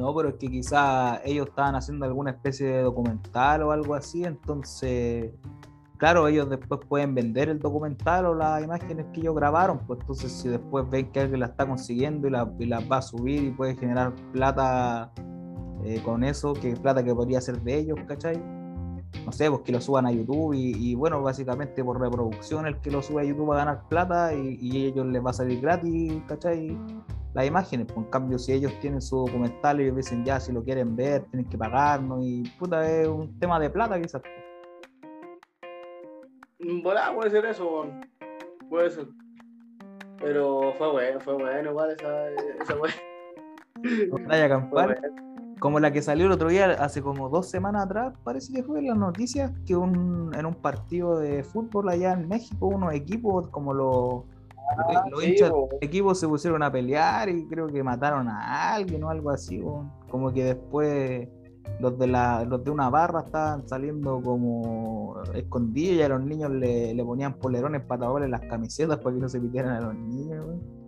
Speaker 1: No, pero es que quizás ellos estaban haciendo alguna especie de documental o algo así, entonces, claro, ellos después pueden vender el documental o las imágenes que ellos grabaron, pues entonces si después ven que alguien la está consiguiendo y, la, las va a subir y puede generar plata eh, con eso, que plata que podría ser de ellos, ¿cachai? No sé, pues que lo suban a YouTube y, y bueno, básicamente por reproducción el que lo sube a YouTube va a ganar plata y, y ellos les va a salir gratis, ¿cachai? Las imágenes. Pues, en cambio, si ellos tienen su documental y ellos dicen ya, si lo quieren ver, tienen que pagarnos y puta, es un tema de plata quizás.
Speaker 2: Volá, puede ser eso, puede ser. Pero fue bueno, fue bueno igual esa, esa.
Speaker 1: Batalla campal, como la que salió el otro día, hace como dos semanas atrás, parece que fue en las noticias, que un, en un partido de fútbol allá en México, unos equipos como los
Speaker 2: Ah,
Speaker 1: los
Speaker 2: sí,
Speaker 1: hinchas del equipo se pusieron a pelear y creo que mataron a alguien o algo así. bo. Como que después los de la, los de una barra estaban saliendo como escondidos y a los niños le, le ponían polerones para taparle las camisetas para que no se pidieran a los niños. bo.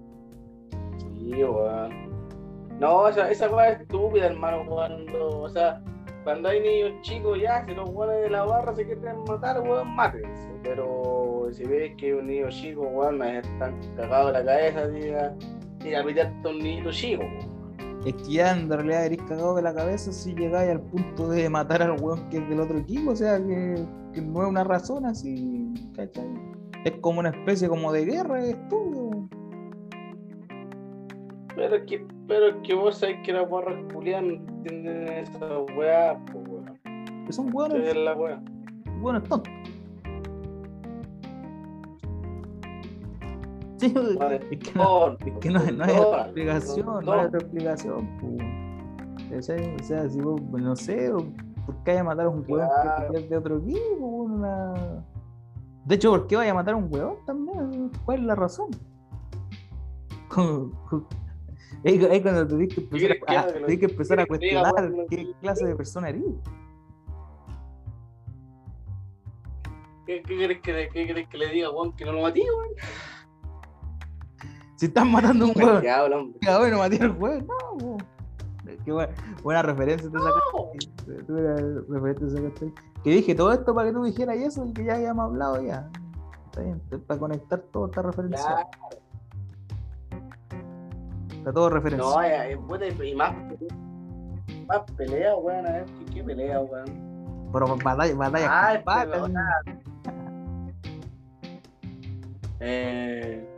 Speaker 2: Sí, weón. No, esa, esa weá es estúpida, hermano, cuando, o sea, cuando hay niños chicos ya, si los weones de la barra se quieren matar, weón, mátense. Pero si ves que un niño chico, weón, me están cagados de la cabeza, diga, y a pitearte a un niño chico.
Speaker 1: Es que ya en realidad eres cagado de la cabeza si llegáis al punto de matar al weón que es del otro equipo, o sea que, que no es una razón así, ¿cachai? Es como una especie como de guerra, es.
Speaker 2: Pero es que, pero es que vos sabés que las barras culiadas no entienden esa weá, pues weón.
Speaker 1: Que son weones,
Speaker 2: es la weá.
Speaker 1: weones tontos. Sí, es que no,
Speaker 2: perdón,
Speaker 1: es que no, no hay otra explicación, no hay otra explicación. ¿Cachai? O sea, si vos, pues, no sé, ¿por qué vaya a matar a un
Speaker 2: Claro.
Speaker 1: que es de otro equipo? Una... De hecho, ¿por qué vaya a matar a un weón también? ¿Cuál es la razón? Es es cuando tenés que empezar, a?
Speaker 2: Que lo-
Speaker 1: tenés que empezar a
Speaker 2: ¿quieres que diga,
Speaker 1: cuestionar qué clase de persona eres.
Speaker 2: ¿Qué, qué querés que, le- qué querés que le diga, weón, que no lo matí, weón?
Speaker 1: Si estás matando a un weón,
Speaker 2: Ya
Speaker 1: bueno, maté al weón, no. Qué buena, buena referencia te sacaste. Que dije todo esto para que tú dijeras eso y que ya habíamos hablado ya. Está bien, para conectar toda esta referencia. Está todo referencia.
Speaker 2: No, ya, y más, más pelea, weón, a ver, ¿qué, qué pelea, weón?
Speaker 1: Pero batalla, batalla
Speaker 2: Ah, sea, Eh,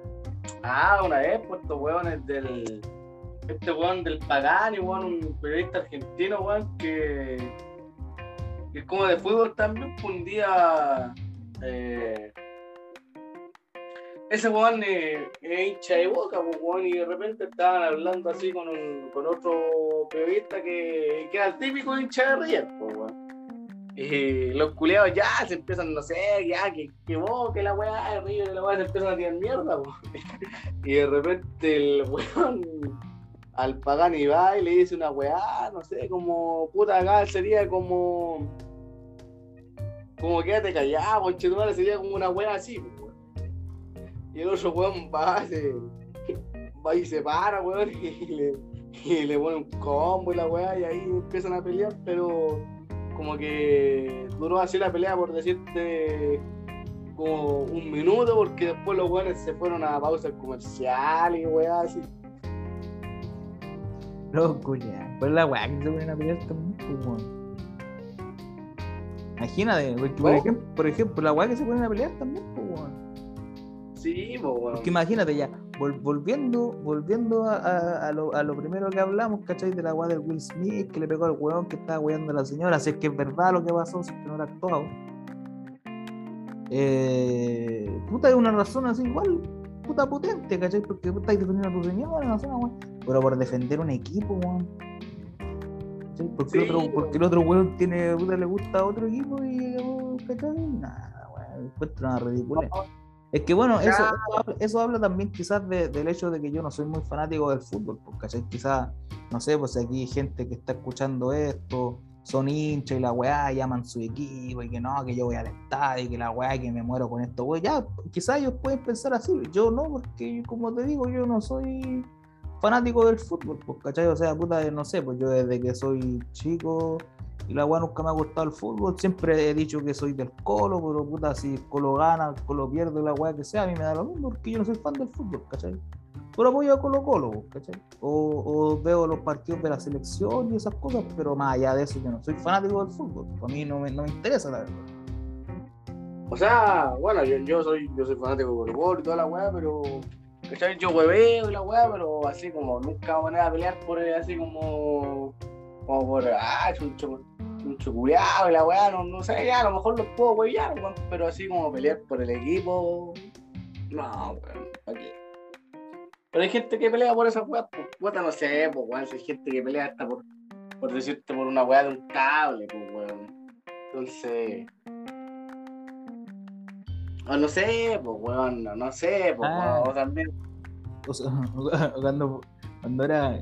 Speaker 2: ah, una vez, pues estos weones del. Este weón del Pagani, weón, un periodista argentino, weón, que. que es como de fútbol también, pues un día. eh, ese weón eh, es hincha de boca, pues, weón, y de repente estaban hablando así con, un, con otro periodista que, que era el típico hincha de River, pues, weón. Y los culeados ya se empiezan, no sé, ya, que, que vos, que la weá de River, que la weá se empiezan a tirar mierda, po. Y de repente el weón al Pagani va y le dice una weá, no sé, como puta acá sería como. Como quédate callado, conchetumare, sería como una weá así, po. Y el otro weón va, se, va y se para, weón, y le, y le pone un combo y la weá, y ahí empiezan a pelear, pero como que duró así la pelea por decirte como un minuto porque después los weones se fueron a pausa comercial y weá así.
Speaker 1: No, cuña. Pues la weá que se ponen a pelear también, pues, weón. Imagínate, porque, por, ejemplo, por ejemplo, la weá que se ponen a pelear también, pues, weón.
Speaker 2: Sí, pues weón.
Speaker 1: Porque imagínate ya, volviendo, volviendo a, lo, a, lo, primero que hablamos, ¿cachai? De la weá del Will Smith, que le pegó al weón que estaba weando a la señora, si es que es verdad lo que pasó, si es que no era actuado. Eh, puta, es una razón así igual, puta potente, ¿cachai? Porque puta, estáis defendiendo a tu señora, no sé, weón. Pero por defender un equipo, weón. Porque, el otro, porque el otro weón tiene, puta, le gusta a otro equipo y, ¿cachai? Nada, weón, encuentro una ridícula. Es que bueno, eso, eso, habla, también quizás del hecho de que yo no soy muy fanático del fútbol, porque quizás, no sé, pues aquí hay gente que está escuchando esto, son hinchas y la weá llaman su equipo y que no, que yo voy al estadio y que la weá que me muero con esto, weá, ya, quizás ellos pueden pensar así, yo no, porque como te digo, yo no soy fanático del fútbol, pues, ¿cachai? O sea, puta, no sé, pues yo desde que soy chico y la weá nunca me ha gustado el fútbol. Siempre he dicho que soy del Colo, pero puta, si el Colo gana, el Colo pierde, la weá que sea, a mí me da lo mismo porque yo no soy fan del fútbol, ¿cachai? Pero apoyo a Colo Colo, ¿cachai? O, veo los partidos de la selección y esas cosas, pero más allá de eso, yo no soy fanático del fútbol. A mí no me, no me interesa, la verdad.
Speaker 2: O sea, bueno, yo, yo soy yo soy fanático de Colo Colo y toda la weá, pero ¿cachai? Yo hueveo y la weá, pero así como nunca voy a pelear por así como como por ah, chucho, un chuculeado y la weá, no, no, sé, ya a lo mejor los puedo huevear, pero así como pelear por el equipo, no, weón, ¿para qué? Pero hay gente que pelea por esas weas, pues, puta, no sé, pues, weón, hay gente que pelea hasta por, por decirte por una weá de un cable, pues, weón. Entonces. O no sé, pues, weón, no, no sé, pues, ah. weón, o también.
Speaker 1: O sea, cuando, cuando era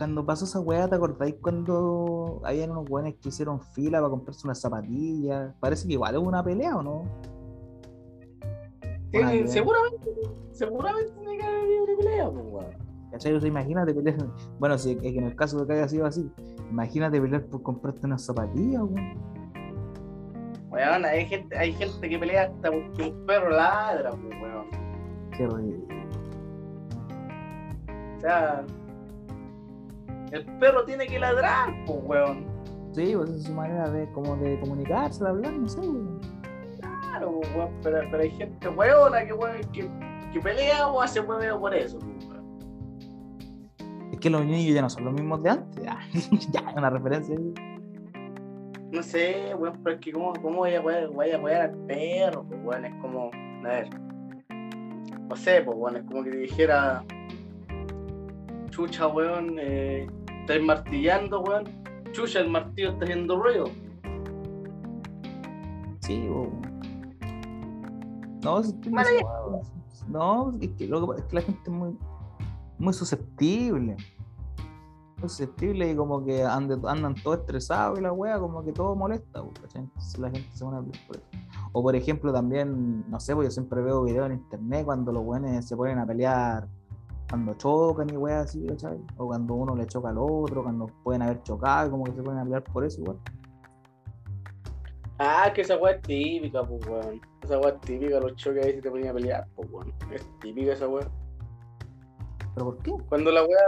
Speaker 1: cuando pasó esa weá, ¿te acordáis cuando habían unos weones que hicieron fila para comprarse unas zapatillas? Parece que igual es una pelea, ¿o no?
Speaker 2: seguramente, seguramente tiene que haber una pelea, pues weón.
Speaker 1: ¿Cachai? O sea, imagínate pelear. Bueno, si es que en el caso de que haya sido así, imagínate pelear por comprarte unas zapatillas, weón.
Speaker 2: Weón, hay gente, hay gente que pelea hasta porque un perro ladra, pues weón.
Speaker 1: Qué ridículo.
Speaker 2: O sea, el perro tiene que ladrar, pues, weón.
Speaker 1: Sí, pues es su manera de, como de comunicarse, de hablar, no sé, weón.
Speaker 2: Claro, pues, weón, pero, pero hay gente weona que, weón, que, que pelea o hace hueveo por eso, pues, weón.
Speaker 1: Es que los niños ya no son los mismos de antes, ya, es una referencia ahí.
Speaker 2: No sé, weón, pero es que cómo, cómo voy a voy a jugar al perro, pues, weón, es como, a ver, no sé, pues, weón, es como que te dijera, chucha, weón, eh, estáis martillando, weón. Chucha, el martillo está haciendo ruido.
Speaker 1: Sí, weón. No, es que no, es que, lo que, es que la gente es muy, muy susceptible. Muy susceptible y como que andan, andan todos estresados y la wea como que todo molesta, ¿cachai? Entonces la gente se pone a por eso. O por ejemplo también, no sé, pues yo siempre veo videos en internet cuando los weones se ponen a pelear cuando chocan y weas así, ¿cachai? O cuando uno le choca al otro, cuando pueden haber chocado, como que se pueden hablar por eso igual.
Speaker 2: Ah, que esa wea es típica, pues weón. Esa wea es típica, los choques ahí se te ponían a pelear, pues weón. Es típica esa wea.
Speaker 1: ¿Pero por qué?
Speaker 2: Cuando la wea,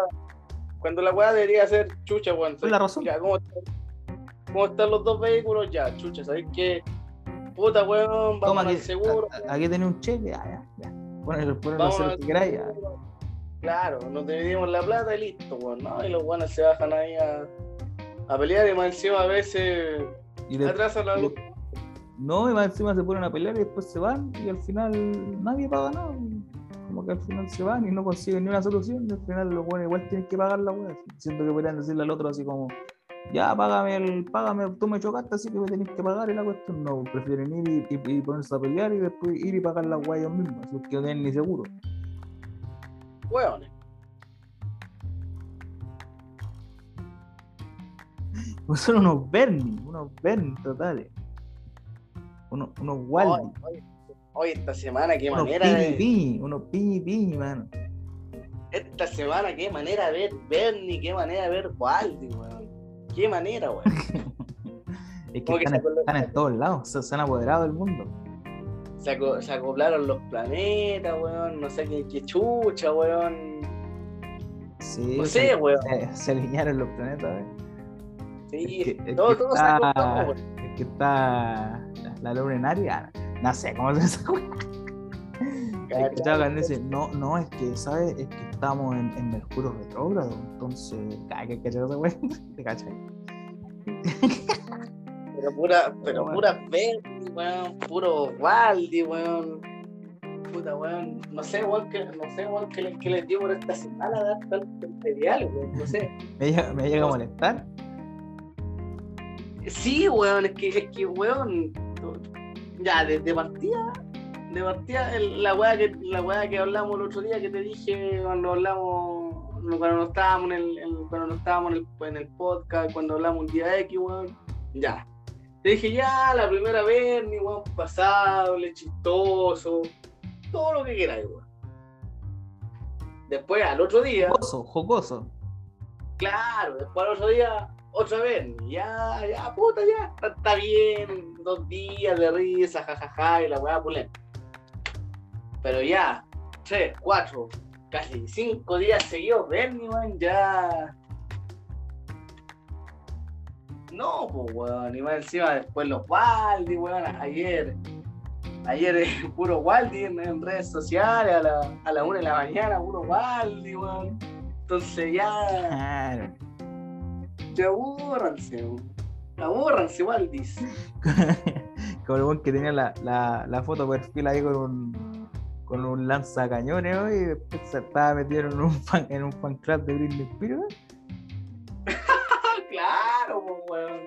Speaker 2: cuando la wea debería ser chucha, weón.
Speaker 1: Es la razón.
Speaker 2: Ya, ¿cómo, ¿cómo, están los dos vehículos? Ya, chucha, ¿sabes qué? Puta weón, vamos al seguro.
Speaker 1: Aquí tenés un cheque, ah, ya, ya. Ponelo, ponelo a hacer lo que queráis, ya.
Speaker 2: Claro, nos dividimos la plata y listo, weón, ¿no? Y los buenos se bajan ahí a, a pelear y más encima a veces y atrasan la luz.
Speaker 1: No, y más encima se ponen a pelear y después se van y al final nadie paga nada. Como que al final se van y no consiguen ni una solución y al final los buenos igual tienen que pagar la weá. Siento que podrían decirle al otro así como, ya págame el, págame, tú me chocaste así que me tenés que pagar y la cuestión no, prefieren ir y, ponerse a pelear y después ir y pagar la weá ellos mismos, así que no tienen ni seguro
Speaker 2: hueones.
Speaker 1: Pues son unos Bernie, unos Bernie totales. Unos, unos Waldi.
Speaker 2: Hoy, esta semana, qué manera de.
Speaker 1: Piñi, unos piñi piñi, mano.
Speaker 2: Esta semana, qué manera de ver Bernie, qué manera de ver Waldi, weón. Qué manera, weón.
Speaker 1: es que, están, están, en todos lados, se han apoderado del mundo
Speaker 2: se, acoplaron los planetas, weón, no sé qué, qué chucha, weón.
Speaker 1: Sí,
Speaker 2: no sé, weón.
Speaker 1: Se, alinearon los planetas, weón.
Speaker 2: Sí, todo, todo se acopló, weón.
Speaker 1: Es que está la, luna en Aria, no sé cómo se cuando dice, no, no, es que, ¿sabes? Es que estamos en, en Mercurio retrógrado, entonces, que ¿te cachai?
Speaker 2: Pero pura, pero pura Bernie, weón, puro Waldi, weón. Puta, weón. No sé, weón, que, no sé, weón, que, les- que les dio por esta semana dar tanto material, weón. No sé.
Speaker 1: Me llega, me llega a molestar.
Speaker 2: Sí, weón, es que, es que, weón. Ya, de, de partida, de partida, el- la weá que, la weá que hablamos el otro día que te dije cuando hablamos, cuando no estábamos en el, cuando no estábamos en el, en el podcast, cuando hablamos un día X, weón. Ya. Te dije ya, la primera vez, ni weón, pasable, chistoso, todo lo que queráis, weón. Después, al otro día,
Speaker 1: Jocoso, jocoso.
Speaker 2: Claro, después al otro día, otra vez, ya, ya, puta, ya, está, está bien, dos días de risa, jajaja, y la weá pulenta. Pero ya, tres, cuatro, casi cinco días seguidos, Bernie, weón, ya. No, pues, weón, y más encima después los Waldi, weón, ayer, ayer eh, puro Waldi en, en redes sociales, a la, a la una de la mañana, puro Waldi, weón. Entonces ya.
Speaker 1: Claro.
Speaker 2: Se aburranse, weón. Abúrranse, Waldis.
Speaker 1: Como el weón que tenía la, la, la foto perfil ahí con un con un lanzacañones ¿no? y después se estaba metido en un fan, en un fan club de Britney Spears.
Speaker 2: Claro, weón.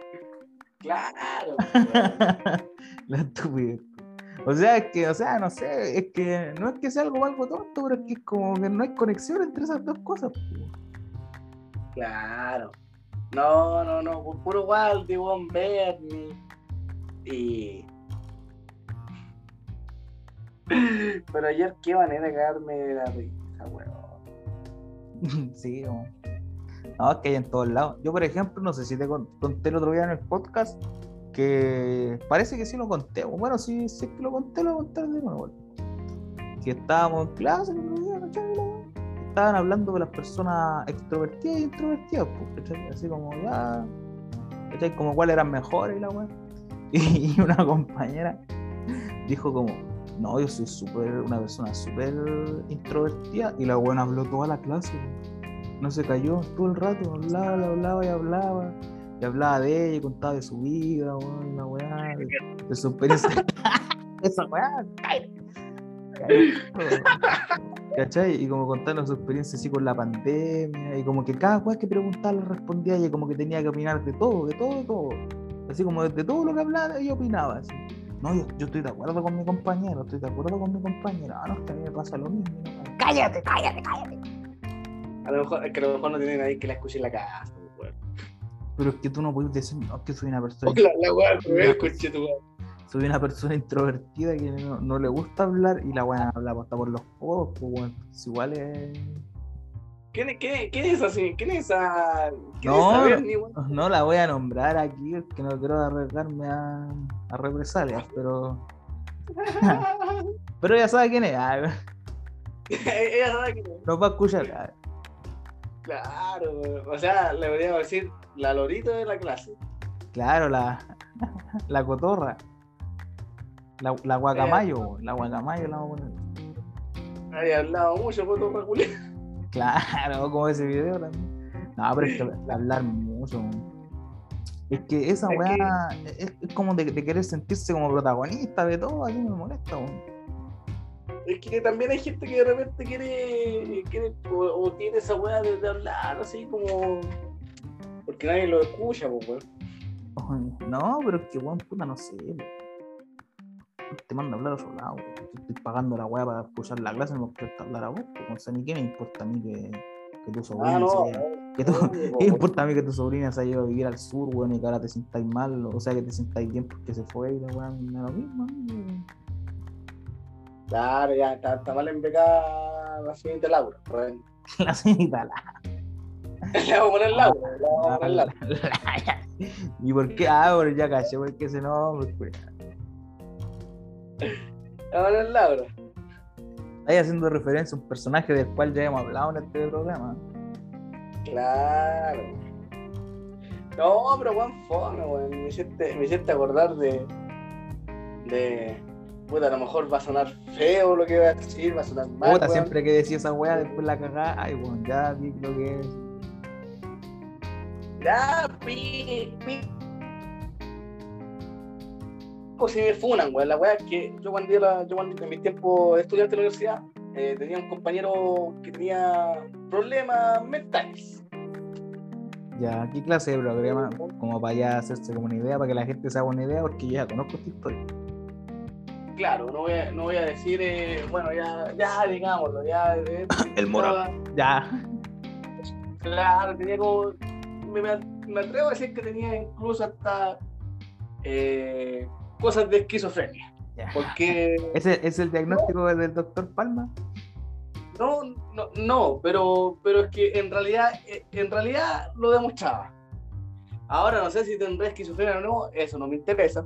Speaker 2: Weón.
Speaker 1: la estupidez. O sea, es que, o sea, no sé, es que no es que sea algo algo tonto, pero es que es como que no hay conexión entre esas dos cosas.
Speaker 2: Claro. No, no, no. pu- Puro Waldi, weón, Bernie. Y. Pero ayer, qué manera de cagarme de la risa, weón.
Speaker 1: sí, como- no, es que hay en todos lados. Yo, por ejemplo, no sé si te con- conté el otro día en el podcast que parece que sí lo conté. Bueno, sí, sí es que lo conté, lo contar de nuevo. Que estábamos en clase el otro día, wea. Estaban hablando de las personas extrovertidas y introvertidas, pues. Así como, ya, ¿cachai? Como cuáles eran mejores y la weá. Y una compañera dijo como, no, yo soy súper, una persona súper introvertida. Y la buena habló toda la clase. No se cayó todo el rato, hablaba, y hablaba y hablaba. Y hablaba de ella y contaba de su vida, weón, y la weá, de, de su experiencia. Esa weá, ¿Cachai? Y como contando su experiencia así con la pandemia, y como que cada weá que preguntaba le respondía ella, como que tenía que opinar de todo, de todo, de todo. Así como de, de todo lo que hablaba, ella opinaba. Así. No, yo, yo estoy de acuerdo con mi compañero, estoy de acuerdo con mi compañera. Ah, no, es que a mí me pasa lo mismo. ¿no? Cállate, cállate, cállate.
Speaker 2: A lo mejor, es que a lo mejor no tiene nadie que la escuche en la casa, weón.
Speaker 1: Pero es que tú no puedes decir, no, es que soy una persona,
Speaker 2: La, la weá, escuché tu weón.
Speaker 1: soy una persona introvertida que no, no le gusta hablar y la weá habla hasta por los codos, pues weón. Entonces, igual es.
Speaker 2: ¿Quién, es- quién, es así? ¿Quién es esa? ¿Quién
Speaker 1: No,
Speaker 2: es?
Speaker 1: No la voy a nombrar aquí porque no quiero arriesgarme a, a represalias, pero. Pero ya sabe quién es, ah,
Speaker 2: Ella sabe quién es.
Speaker 1: nos va a escuchar.
Speaker 2: Claro, o sea, le podríamos decir la lorito de la clase.
Speaker 1: Claro, la, la cotorra. La, la guacamayo, la guacamayo la vamos a poner.
Speaker 2: Había hablado mucho, foto Julián.
Speaker 1: Claro, como ese video también. No, pero es que hablar mucho. Es que esa
Speaker 2: Es
Speaker 1: weá es, es como de, de querer sentirse como protagonista de todo, a mí me molesta, weón.
Speaker 2: Es que también hay gente que de repente quiere, quiere o, o tiene esa weá de, de hablar así como. Porque nadie lo escucha, pues, weón.
Speaker 1: No, pero es que weón, puta, no sé. Te manda a hablar a otro lado, weón. Estoy pagando la weá para escuchar la clase, no me importa hablar a vos, pues, o sea, ni qué me importa a mí que, que tu sobrina
Speaker 2: Ah, no.
Speaker 1: se haya- que tu-
Speaker 2: obvio,
Speaker 1: ¿Qué importa a mí que tu sobrina se haya ido a vivir al sur, weón, y que ahora te sientáis mal? O sea, que te sientáis bien porque se fue y la weón, me da lo mismo. weón.
Speaker 2: Claro, ya está, está mal empecada la siguiente Laura.
Speaker 1: La señorita, la,
Speaker 2: Le vamos a poner Laura. Le vamos a poner
Speaker 1: la-
Speaker 2: Laura.
Speaker 1: la- ¿Y por qué? Ah, pero ya caché, ¿por qué ese nombre? pues.
Speaker 2: Le vamos a poner Laura.
Speaker 1: Ahí haciendo referencia a un personaje del cual ya hemos hablado en este programa.
Speaker 2: Claro. No, pero weón, fome, weón. Me hiciste, me hiciste acordar de. de. Puta, a lo mejor va a sonar feo lo que va a decir, va a sonar mal.
Speaker 1: Puta,
Speaker 2: weón.
Speaker 1: siempre que decía esa weá, después la cagá, ay, weón, ya vi lo que es.
Speaker 2: Ya, pi, pi. O si me funan, weón. La weá es que yo cuando, era, yo cuando en mi tiempo de estudiante de la universidad eh, tenía un compañero que tenía problemas mentales.
Speaker 1: Ya, ¿qué clase de programa? Como para ya hacerse como una idea, para que la gente se haga una idea, porque yo ya conozco esta historia.
Speaker 2: Claro, no voy a, no voy a decir, eh, bueno, ya, ya, digámoslo, ya. eh,
Speaker 1: El
Speaker 2: estaba-
Speaker 1: Ya.
Speaker 2: Claro, tenía como. Me, me- me atrevo a decir que tenía incluso hasta eh, cosas de esquizofrenia.
Speaker 1: ya.
Speaker 2: Porque.
Speaker 1: ¿Ese es el diagnóstico del doctor Palma?
Speaker 2: No, no, no, pero, pero es que en realidad, en realidad lo demostraba. Ahora no sé si tendré esquizofrenia o no, eso no me interesa.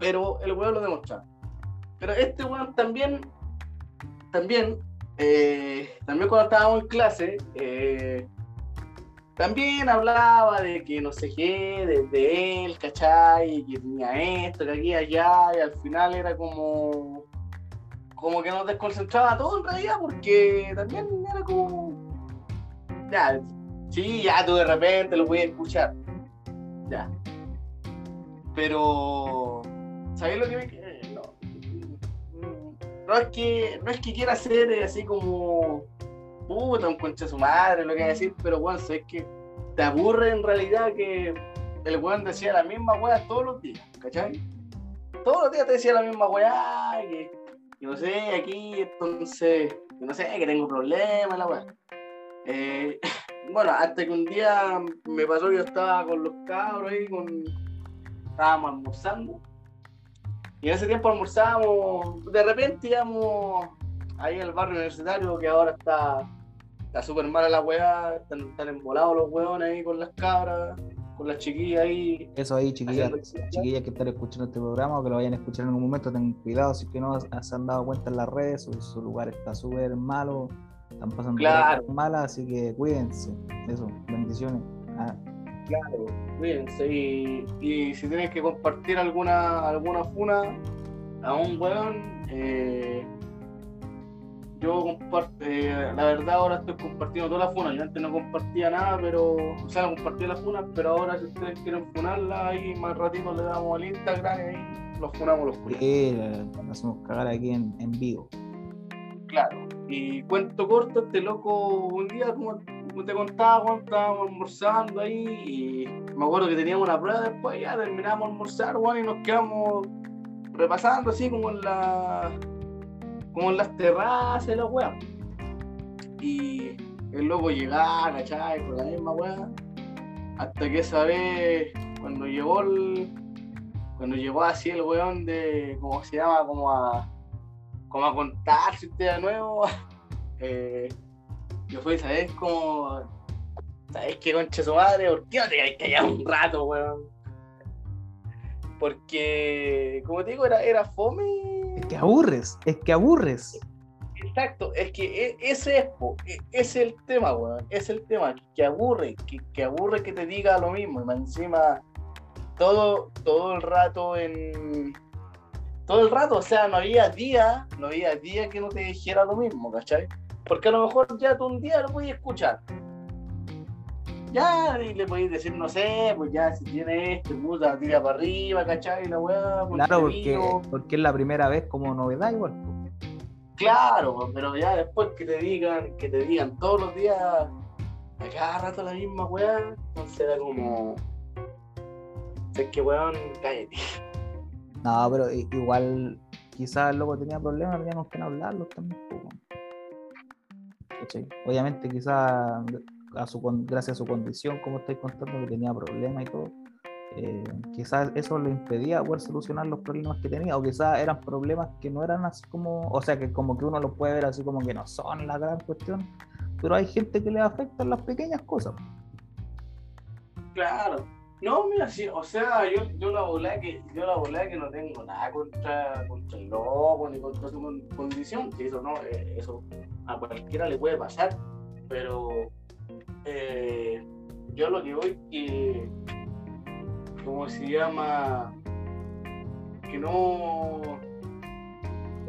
Speaker 2: Pero el weón lo demostraba. Pero este weón también, también, eh, también cuando estábamos en clase, eh, también hablaba de que no sé qué, de, de él, ¿cachai? Que tenía esto, que aquí, allá, y al final era como como que nos desconcentraba todo en realidad, porque también era como. Ya, sí, ya tú de repente lo podías escuchar. Ya. Pero. ¿Sabéis lo que me. No. No es que. No es que quiera ser eh, así como. Puta, un concha su madre, lo que decir, pero bueno, sabes que te aburre en realidad que el weón decía la misma weá todos los días, ¿cachai? Todos los días te decía la misma weá, que y no sé, aquí, entonces, yo no sé, que tengo problemas, la weá. Eh, bueno, hasta que un día me pasó que yo estaba con los cabros ahí, con... estábamos almorzando. Y en ese tiempo almorzábamos, de repente íbamos ahí en el barrio universitario, que ahora está está súper mala la weá, están, están embolados los weones ahí con las cabras, con las chiquillas ahí.
Speaker 1: Eso ahí, chiquillas, chiquillas que están escuchando este programa o que lo vayan a escuchar en algún momento, tengan cuidado, si es que no se han dado cuenta en las redes, su, su lugar está súper malo, están pasando
Speaker 2: Claro.
Speaker 1: cosas malas, así que cuídense. Eso, bendiciones. Ah,
Speaker 2: Claro, cuídense. Y, y si tienes que compartir alguna, alguna funa a un weón, eh, yo comparto, eh, la verdad ahora estoy compartiendo todas las funas. Yo antes no compartía nada, pero, o sea, no compartía las funas, pero ahora si ustedes quieren funarla, ahí más ratito le damos al Instagram y ahí los funamos los
Speaker 1: eh, la hacemos cagar aquí en, en vivo.
Speaker 2: Claro. Y cuento corto, este loco un día, como, como te contaba, cuando estábamos almorzando ahí, y me acuerdo que teníamos una prueba después, ya terminamos de almorzar, bueno, y nos quedamos repasando así como en la como en las terrazas y la weá. Y el loco llegaba, ¿cachai? Con la misma weá. Hasta que esa vez, cuando llegó el. Cuando llegó así el weón de. ¿Cómo se llama? Como a. Como a contarse de nuevo. eh, yo fui, ¿sabes? Como. ¿Sabes qué concha su madre? ¿Por qué no te callado un rato, weón? Porque, como te digo, era, era fome.
Speaker 1: Es que aburres, es que aburres.
Speaker 2: Exacto, es que e- ese es, e- ese es el tema, weón. Es el tema, que aburre, que, que aburre que te diga lo mismo. Y encima, todo, todo el rato en. Todo el rato, o sea, no había día, no había día que no te dijera lo mismo, ¿cachai? Porque a lo mejor ya tú un día lo podías escuchar. Ya, y le podéis decir, no sé, pues ya si tiene este, puta, tira para arriba, ¿cachai? La weá,
Speaker 1: Claro,
Speaker 2: porque
Speaker 1: porque, es la primera vez como novedad igual.
Speaker 2: Claro, pues, pero ya después que te digan, que te digan todos los días, a cada rato la misma weá, entonces era como. Es que weón, cállate.
Speaker 1: No, pero igual quizás el loco tenía problemas, teníamos que no hablarlos también. weón. Obviamente quizás a su, gracias a su condición, como estáis contando, que tenía problemas y todo, eh, quizás eso le impedía poder solucionar los problemas que tenía, o quizás eran problemas que no eran así como, o sea, que como que uno los puede ver así como que no son la gran cuestión, pero hay gente que le afectan las pequeñas cosas.
Speaker 2: Claro. No, mira, sí, o sea, yo, yo la volé que, yo la volé que no tengo nada contra, contra el loco ni contra su con- condición, eso no, eh, eso a cualquiera le puede pasar, pero eh, yo lo que voy que, ¿cómo se llama? Que no,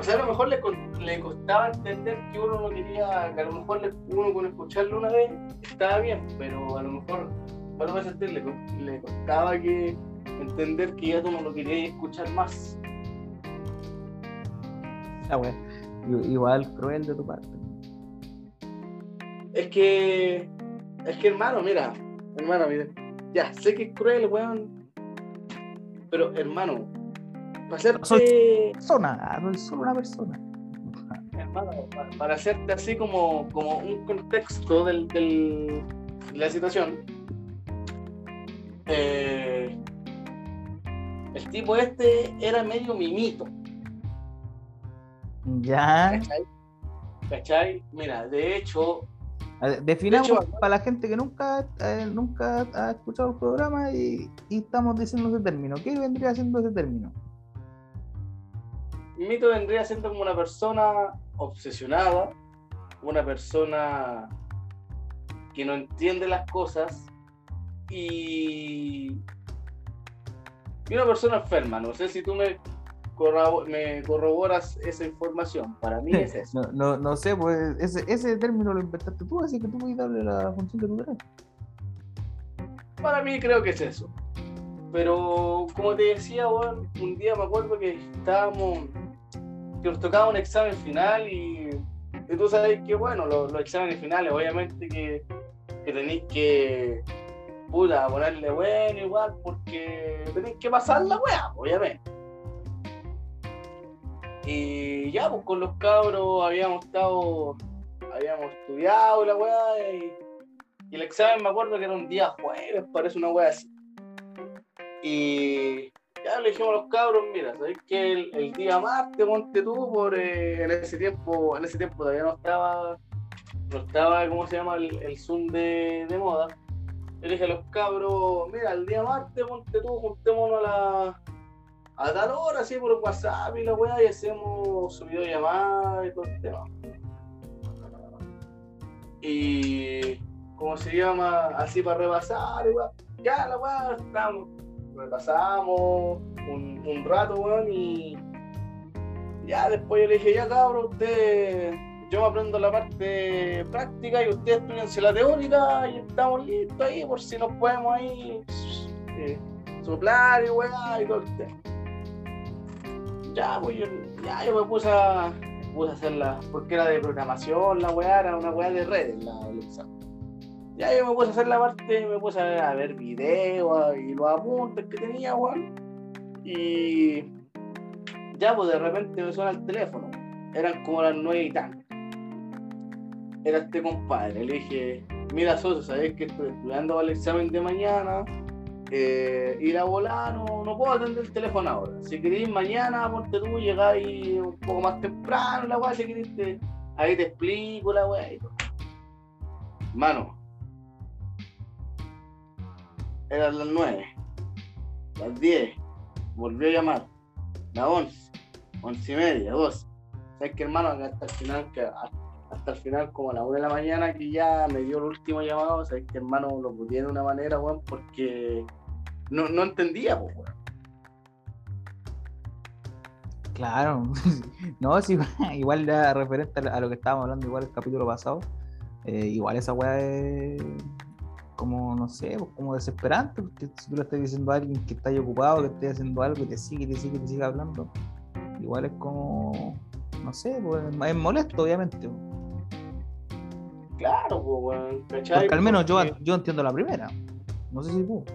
Speaker 2: o sea, a lo mejor le, le, costaba entender que uno no quería, que a lo mejor uno con escucharlo una vez estaba bien, pero a lo mejor varias veces le, le costaba que entender que ya tú no lo querías escuchar más.
Speaker 1: Ah, bueno. Igual cruel de tu parte.
Speaker 2: Es que, es que hermano, mira, hermano, mira, ya, sé que es cruel, weón, pero hermano, para hacerte...
Speaker 1: Soy persona, no soy solo una persona.
Speaker 2: Hermano, para, hacerte así como, como un contexto del, del, de la situación, eh, el tipo este era medio mimito.
Speaker 1: Ya.
Speaker 2: ¿Cachai? Mira, de hecho.
Speaker 1: Definamos para la gente que nunca, eh, nunca ha escuchado el programa y, estamos diciendo ese término. ¿Qué vendría siendo ese término?
Speaker 2: Mito vendría siendo como una persona obsesionada, una persona que no entiende las cosas y, y una persona enferma. No sé si tú me me corroboras esa información. Para mí es eso.
Speaker 1: No, no, no sé, pues ese, ese término lo inventaste tú, así que tú puedes darle la función de tu derecho.
Speaker 2: Para mí creo que es eso. Pero como te decía, un día me acuerdo que estábamos, que nos tocaba un examen final y, y tú sabes que, bueno, los, exámenes finales, obviamente que, que tenéis que puta, ponerle bueno igual, porque tenéis que pasar la weá, obviamente. Y ya, pues con los cabros habíamos estado, habíamos estudiado la weá y, el examen me acuerdo que era un día jueves, parece una weá así. Y ya le dijimos a los cabros, mira, sabéis que el, día martes monte tú por eh, en ese tiempo, en ese tiempo todavía no estaba, no estaba, ¿cómo se llama? El, Zoom de, de, moda. Le dije a los cabros, mira, el día martes monte tú, juntémonos a la a tal hora, así por WhatsApp y la weá, y hacemos su videollamada y todo el tema. Y, ¿cómo se llama? Así para repasar, y Ya, la weá, estamos. Repasamos un, un rato, weón, y ya después yo le dije, ya cabrón, usted, yo me aprendo la parte práctica y ustedes estudianse la teórica y estamos listos ahí por si nos podemos ahí eh, soplar y weá y todo el tema ya, pues yo, ya, yo me puse a, puse a hacerla, porque era de programación, la weá, era una weá de redes, la, Ya yo me puse a hacer la parte, me puse a ver, videos y los apuntes que tenía, weón. Y ya, pues de repente me suena el teléfono. Eran como las nueve y tanto. Era este compadre. Le dije, mira, Soso, sabes que estoy estudiando para el examen de mañana eh, y la bola no, no, puedo atender el teléfono ahora. Si queréis mañana, ponte tú, llegáis un poco más temprano, la weá, si queréis, ahí te explico la weá y todo. Mano, eran las 9, las 10, volvió a llamar, las 11, 11 y media, 12. ¿Sabes qué, hermano? Hasta el final, que hasta el final, como a las 1 de la mañana, que ya me dio el último llamado, ¿sabes qué, hermano? Lo pude de una manera, weón, porque no, no entendía, pues,
Speaker 1: Claro, no, sí, igual ya referente a lo que estábamos hablando, igual el capítulo pasado, eh, igual esa weá es como, no sé, pues, como desesperante, porque si tú le estás diciendo a alguien que está ahí ocupado, que esté haciendo algo y te sigue, te sigue, te sigue hablando, igual es como, no sé, pues, es molesto, obviamente.
Speaker 2: Claro, pues,
Speaker 1: Porque al menos yo, yo entiendo la primera, no sé si tú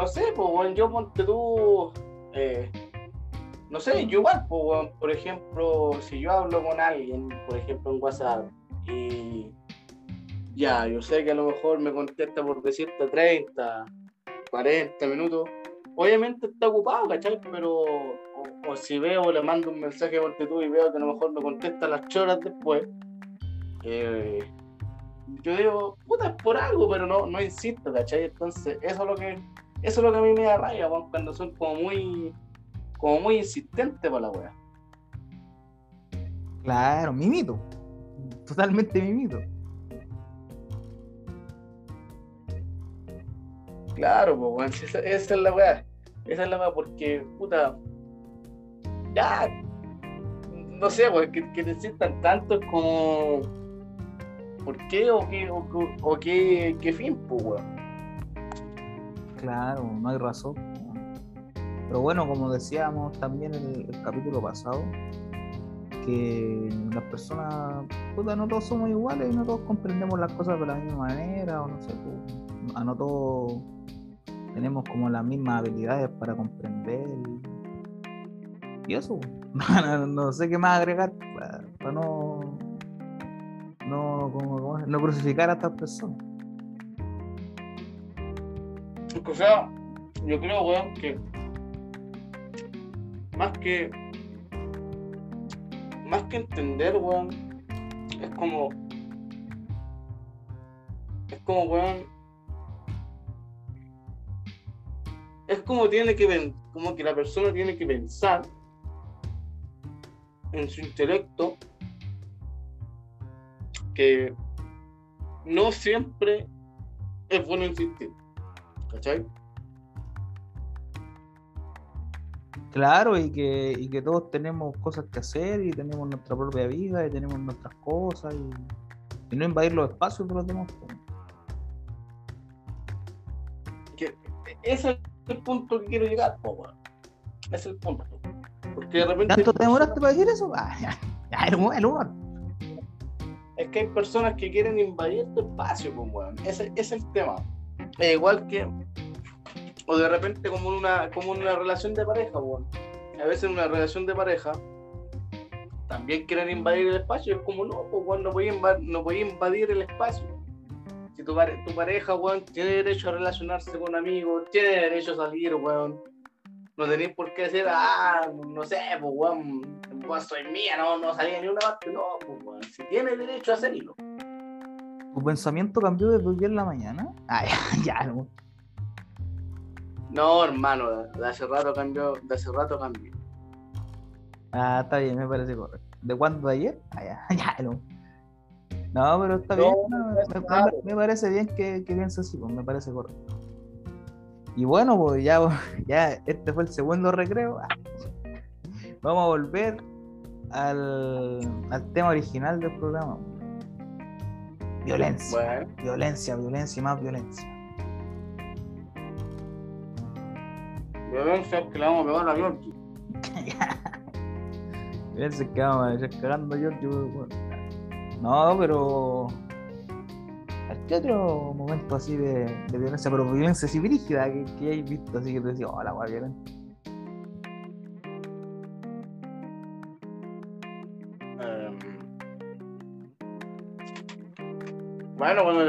Speaker 2: no sé, pues, yo ponte tú, eh, no sé, yo igual, pues, por ejemplo, si yo hablo con alguien, por ejemplo, en WhatsApp, y ya, yo sé que a lo mejor me contesta por decirte 30, 40 minutos, obviamente está ocupado, ¿cachai? Pero, o, si veo, le mando un mensaje por tú y veo que a lo mejor me contesta las horas después, eh, yo digo, puta, es por algo, pero no, no insisto, ¿cachai? Entonces, eso es lo que eso es lo que a mí me da rabia, cuando son como muy, como muy insistentes para la wea.
Speaker 1: Claro, mimito. Totalmente mimito.
Speaker 2: Claro, pues, esa, esa, es la weá. Esa es la weá, porque, puta, ya, no sé, pues, que, que te sientan tanto como. ¿Por qué o qué, o, o qué, qué fin, pues, weón?
Speaker 1: Claro, no hay razón. Pero bueno, como decíamos también en el, capítulo pasado, que las personas, puta, no todos somos iguales y no todos comprendemos las cosas de la misma manera, o no sé, pues, no todos tenemos como las mismas habilidades para comprender. Y eso, no, sé qué más agregar para, no, no, no crucificar a estas personas.
Speaker 2: O sea, yo creo, weón, que más que más que entender, weón, es como es como, weón, es como tiene que como que la persona tiene que pensar en su intelecto que no siempre es bueno insistir. ¿Cachai?
Speaker 1: Claro, y que, y que todos tenemos cosas que hacer y tenemos nuestra propia vida y tenemos nuestras cosas y, y no invadir los espacios de los demás. pues.
Speaker 2: que ese es el punto que quiero llegar, po, es el punto. Porque de repente
Speaker 1: ¿Tanto te demoraste para decir eso? Ah, ya, ya, el humor, el humor.
Speaker 2: es que hay personas que quieren invadir tu espacio, pues, weón. Ese, ese es el tema. Es igual que, o de repente como una, como una relación de pareja, weón. A veces en una relación de pareja también quieren invadir el espacio. Es como, no, pues, weón, no voy a invadir, no voy a invadir el espacio. Si tu, pare- tu pareja, weón, tiene derecho a relacionarse con amigos, tiene derecho a salir, weón. No tenéis por qué decir, ah, no sé, pues, weón, soy mía, no, no salía ni una parte. No, si tiene derecho a hacerlo.
Speaker 1: ¿Tu pensamiento cambió desde hoy en la mañana? Ah, ya, humor.
Speaker 2: No, hermano, de hace rato cambió, de hace rato cambió.
Speaker 1: Ah, está bien, me parece correcto. ¿De cuándo? ¿De ayer? Ah, ya, ya, humor. No, pero está
Speaker 2: No,
Speaker 1: bien.
Speaker 2: no
Speaker 1: me, parece bien que, que así, pues, me parece correcto. Y bueno, pues ya, ya este fue el segundo recreo. Ah. Vamos a volver al, al tema original del programa. Violencia,
Speaker 2: Bueno,
Speaker 1: violencia, violencia y más violencia.
Speaker 2: violencia que le vamos a pegar a Yorkie.
Speaker 1: Violencia que vamos a cagando yo, bueno. No, pero. ¿Qué otro momento así de, de violencia? Pero violencia así brígida que, que hayáis visto, así que te decía, oh, la violenta.
Speaker 2: Bueno, cuando,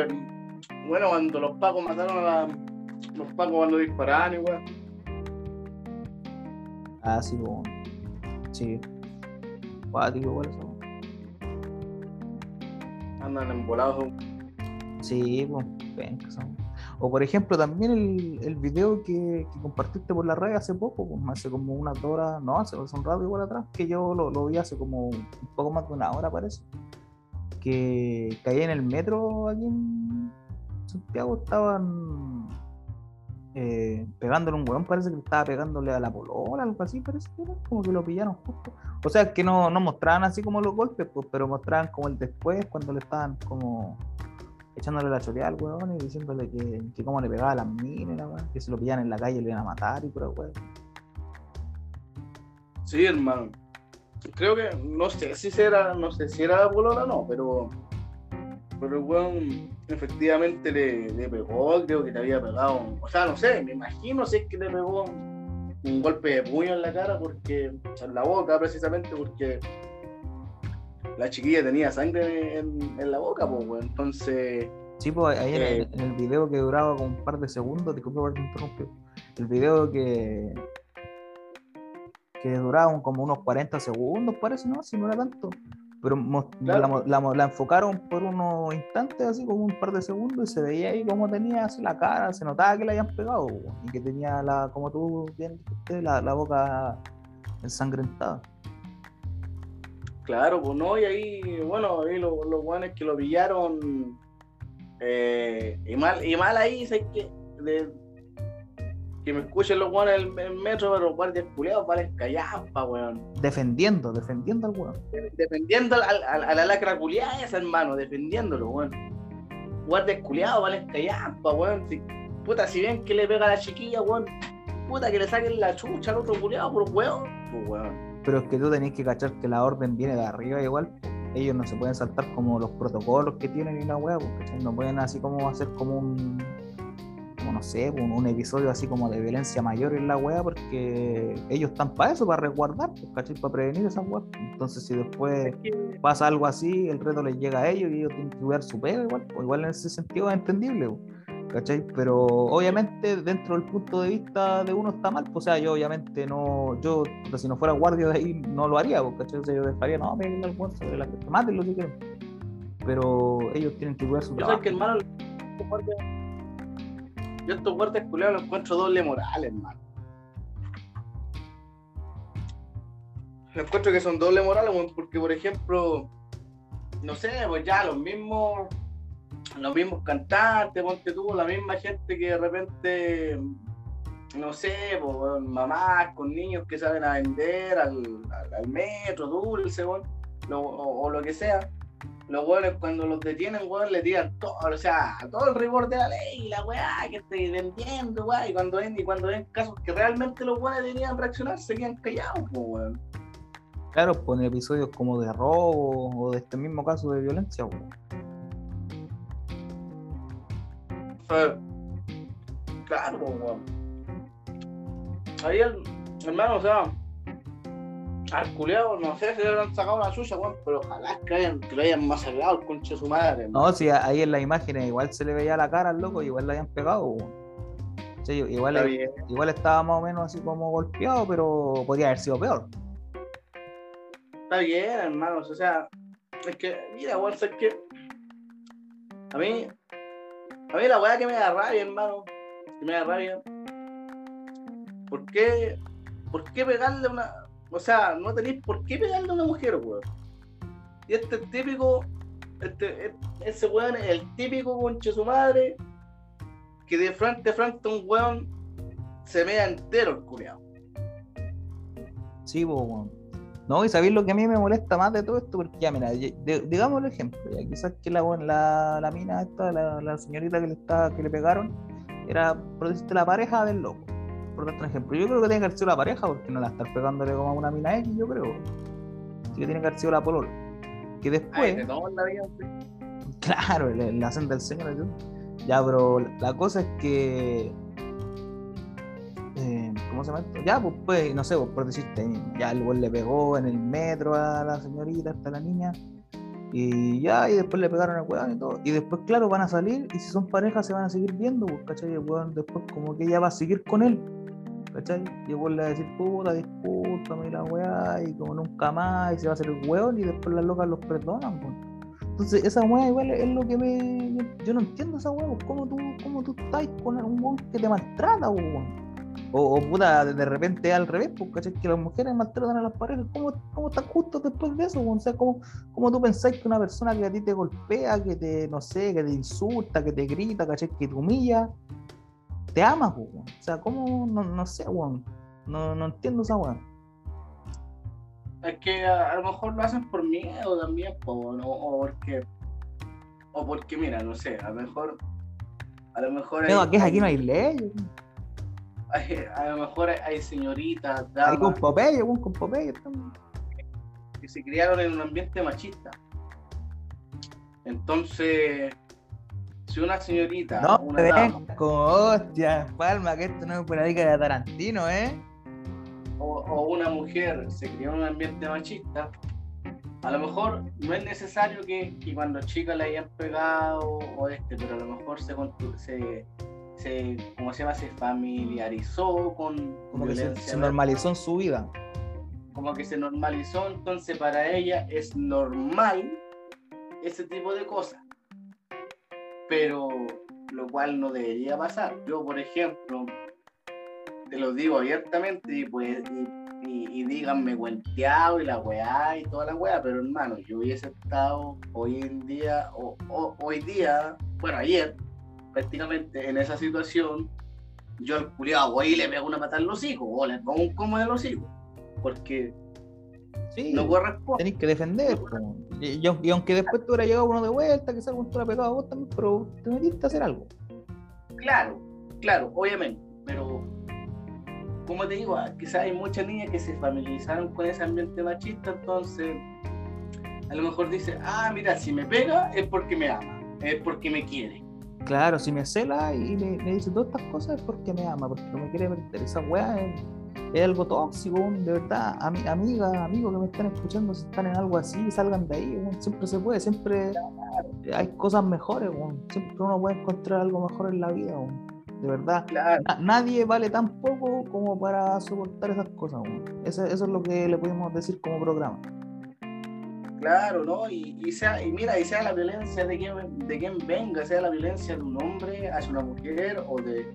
Speaker 2: bueno, cuando los pacos mataron a la- los pacos cuando disparaban, igual.
Speaker 1: Ah, sí, pues. Sí. Cuático, igual eso.
Speaker 2: Andan embolados.
Speaker 1: Sí, pues, penca, son. O por ejemplo, también el, el video que, que compartiste por la red hace poco, pues hace como unas horas, no, hace, hace un rato igual atrás, que yo lo, lo vi hace como un poco más de una hora parece. Que caí en el metro aquí en Santiago, estaban eh, pegándole un weón, parece que estaba pegándole a la polola, algo así, parece que era, como que lo pillaron justo. O sea, que no, no mostraban así como los golpes, pues, pero mostraban como el después, cuando le estaban como echándole la choreada al weón y diciéndole que, que cómo le pegaba a las minas, que si lo pillaban en la calle le iban a matar y pura weón.
Speaker 2: Sí, hermano. Creo que, no sé si era, no sé si era la polola o no, pero, pero el weón efectivamente le, le pegó, creo que le había pegado, o sea, no sé, me imagino si es que le pegó un, un golpe de puño en la cara, porque, en la boca precisamente, porque la chiquilla tenía sangre en, en la boca, pues, weón. entonces,
Speaker 1: Sí, pues ahí en, el,
Speaker 2: Eh.
Speaker 1: en el video que duraba como un par de segundos, disculpa por interrumpir, el video que que duraba un- como unos 40 segundos, parece, ¿no? Si no era tanto. Pero
Speaker 2: Claro.
Speaker 1: la, enfocaron por unos instantes, así como un par de segundos, y se veía ahí como tenía así la cara, se notaba que la habían pegado, y que tenía, la como tú bien dijiste, la, la boca ensangrentada.
Speaker 2: Claro, pues no, y ahí, bueno, ahí los, los guanes que lo pillaron, eh, y mal, y mal ahí, sé que, de- que me escuchen los weones del del metro, pero los guardias culiados valen callampa, weón.
Speaker 1: Defendiendo, defendiendo al weón.
Speaker 2: Defendiendo al- al- a la lacra culiada esa, hermano, defendiéndolo, weón. Guardias culiados valen callampa, weón. Si- puta, si ven que le pega a la chiquilla, weón, puta, que le saquen la chucha al otro culiado por weón. Pues, weón.
Speaker 1: Pero es que tú tenés que cachar que la orden viene de arriba igual. Ellos no se pueden saltar como los protocolos que tienen y la weá, porque no pueden así como hacer como un, como no sé, un, un episodio así como de violencia mayor en la weá, porque ellos están para eso, para resguardar, pues, ¿cachai? Para prevenir esas weas. Entonces si después pasa algo así, el reto les llega a ellos y ellos tienen que cuidar su pega igual, pues igual en ese sentido es entendible, po, ¿cachai? Pero obviamente dentro del punto de vista de uno está mal, pues, o sea, yo obviamente no, yo si no fuera guardia de ahí no lo haría, pues, ¿cachai? O sea, yo dejaría, no, me el almuerzo, que la que maten lo que quieran. Pero ellos tienen que cuidar su trabajo.
Speaker 2: que, estos guardias- yo estos guardias culiados los encuentro doble moral, hermano. Yo encuentro que son doble moral, porque, por ejemplo, no sé, pues ya los mismos, los mismos cantantes, ponte tú, la misma gente que de repente, no sé, pues, mamás con niños que saben a vender al, metro, dulce, o lo que sea los hueones cuando los detienen, weón, le tiran todo, o sea, todo el rigor de la ley, la weá, que estoy vendiendo, weá, y cuando ven, y cuando ven casos que realmente los hueones deberían reaccionar, se quedan callados, pues, weón.
Speaker 1: Claro, pues en episodios como de robo o de este mismo caso de violencia, weón.
Speaker 2: Sea, claro, pues, weón. Ahí el, hermano, o sea, al culeado, no sé si le habrán sacado una suya, weón, pero ojalá que, hayan, que lo hayan masacrado el conche de su madre, hermano.
Speaker 1: No, si ahí en las imágenes igual se le veía la cara al loco, igual le habían pegado, weón. Sí, igual, igual estaba más o menos así como golpeado, pero podría haber sido peor.
Speaker 2: Está bien, hermanos, o sea, es que, mira, weón, es que a mí, a mí la weá que me da rabia, hermano, que me da rabia, ¿por qué, por qué pegarle una, o sea, no tenéis por qué pegarle a una mujer, weón? Y este es típico, este, ese weón es el típico conche su madre, que de frente a frente a un weón se mea entero el culiao.
Speaker 1: Sí, weón. No, y sabéis lo que a mí me molesta más de todo esto, porque ya, mira, digamos el ejemplo, ya quizás que la, la, la mina esta, la, la señorita que le está, que le pegaron, era por decirte la pareja del loco. Un ejemplo. Yo creo que tiene que haber sido la pareja, porque no la estar pegándole como a una mina X, yo creo. Sí que tiene que haber sido la polola. Que después.
Speaker 2: la vida, sí.
Speaker 1: Claro, el, el hacen del Señor. Ya, pero la cosa es que. eh, ¿Cómo se llama esto? Ya, pues, pues, no sé, pues, por decirte, ya el le pegó en el metro a la señorita, hasta la niña. Y ya, y después le pegaron al weón y todo. Y después, claro, van a salir y si son parejas se van a seguir viendo, pues, ¿cachai? Y el weón después, como que ella va a seguir con él, ¿cachai? Y weón le decir, puta, discúlpame la weá, y como nunca más, y se va a hacer el weón, y después las locas los perdonan, pues. Entonces, esa weá igual es lo que me. Yo, no entiendo esa weá, pues, ¿cómo tú, cómo tú estás con un weón que te maltrata, pues, weón? O, o puta, de repente al revés, pues, ¿cachai? Que las mujeres maltratan a las parejas. ¿Cómo, cómo están justos después de eso, weón? O sea, ¿cómo, ¿cómo tú pensáis que una persona que a ti te golpea, que te, no sé, que te insulta, que te grita, ¿cachai? Que te humilla, te ama, pues, weón? O sea, ¿cómo? No, no sé, weón. No, no entiendo esa weá.
Speaker 2: Es que a, a lo mejor lo hacen por miedo también, po, ¿no? o porque. O porque, mira, no sé, a lo mejor. A lo mejor hay,
Speaker 1: No, aquí, aquí no hay ley, weón.
Speaker 2: hay- a lo mejor hay, hay señoritas,
Speaker 1: Ahí con
Speaker 2: damas
Speaker 1: Popeye, weón, con Popeye. estamos.
Speaker 2: que se criaron en un ambiente machista. Entonces, si una señorita,
Speaker 1: No,
Speaker 2: una dama,
Speaker 1: como Palma, que esto no es por de Tarantino, ¿eh?
Speaker 2: o, o una mujer se crió en un ambiente machista, a lo mejor no es necesario que, que cuando chica le hayan pegado o este, pero a lo mejor se, se, se ¿cómo se llama? Se familiarizó con
Speaker 1: Como que se, se normalizó en su vida.
Speaker 2: como que se normalizó, entonces para ella es normal ese tipo de cosas. Pero lo cual no debería pasar. Yo, por ejemplo, te lo digo abiertamente y pues y, y- y díganme cuenteado y la weá y toda la weá, pero hermano, yo hubiese estado hoy en día, o, o- hoy día, bueno, ayer, prácticamente en esa situación, yo al culiado voy y le pego una patada en los hijos, o le pongo un como de los hijos, porque
Speaker 1: Sí,
Speaker 2: no corresponde.
Speaker 1: tenés que defender. Y, y aunque- y aunque después te hubiera llegado uno de vuelta, que se algún la pegado a vos también, pero te metiste a hacer algo.
Speaker 2: Claro, claro, obviamente, pero como te digo, ah, quizás hay muchas niñas que se familiarizaron con ese ambiente machista, entonces a lo mejor dice, ah, mira, si me pega es porque me ama, es porque me quiere.
Speaker 1: Claro, si me cela y me, me dice todas estas cosas es porque me ama, porque no me quiere perder. Esa weá es, es algo tóxico, de verdad. Ami- amiga, amigos que me están escuchando, si están en algo así, salgan de ahí, siempre se puede, siempre hay cosas mejores, siempre uno puede encontrar algo mejor en la vida, de verdad.
Speaker 2: Claro,
Speaker 1: nadie vale tan poco como para soportar esas cosas. Eso, eso es lo que le podemos decir como programa.
Speaker 2: claro, ¿no? Y, y sea, y mira, y sea la violencia de quien, de quien venga, sea la violencia de un hombre hacia una mujer o de,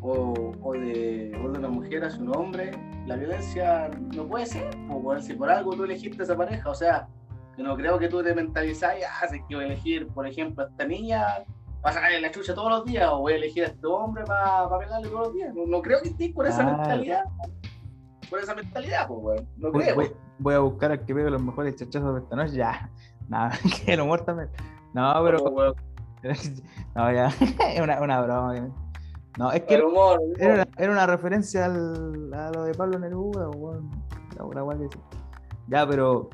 Speaker 2: o, o de, o de una mujer hacia un hombre, la violencia no puede ser, weón, si por algo tú elegiste esa pareja, o sea, no creo que tú te mentalizás, ah, si a elegir, por ejemplo, a esta niña para sacarle la chucha todos los días, o voy a elegir a este hombre para pegarle todos los días. No, no creo que estés por esa
Speaker 1: Claro.
Speaker 2: mentalidad. Por esa mentalidad, pues, weón. No
Speaker 1: Voy,
Speaker 2: creo.
Speaker 1: voy- voy a buscar al que pegue los mejores chachazos de esta noche. Ya, nada, que humor también. No, pero.
Speaker 2: Como, weón,
Speaker 1: No, ya, es una, una broma. No, es que
Speaker 2: el humor, el
Speaker 1: era una, era una referencia al, a lo de Pablo Neruda, weón. La que sí. Ya, pero.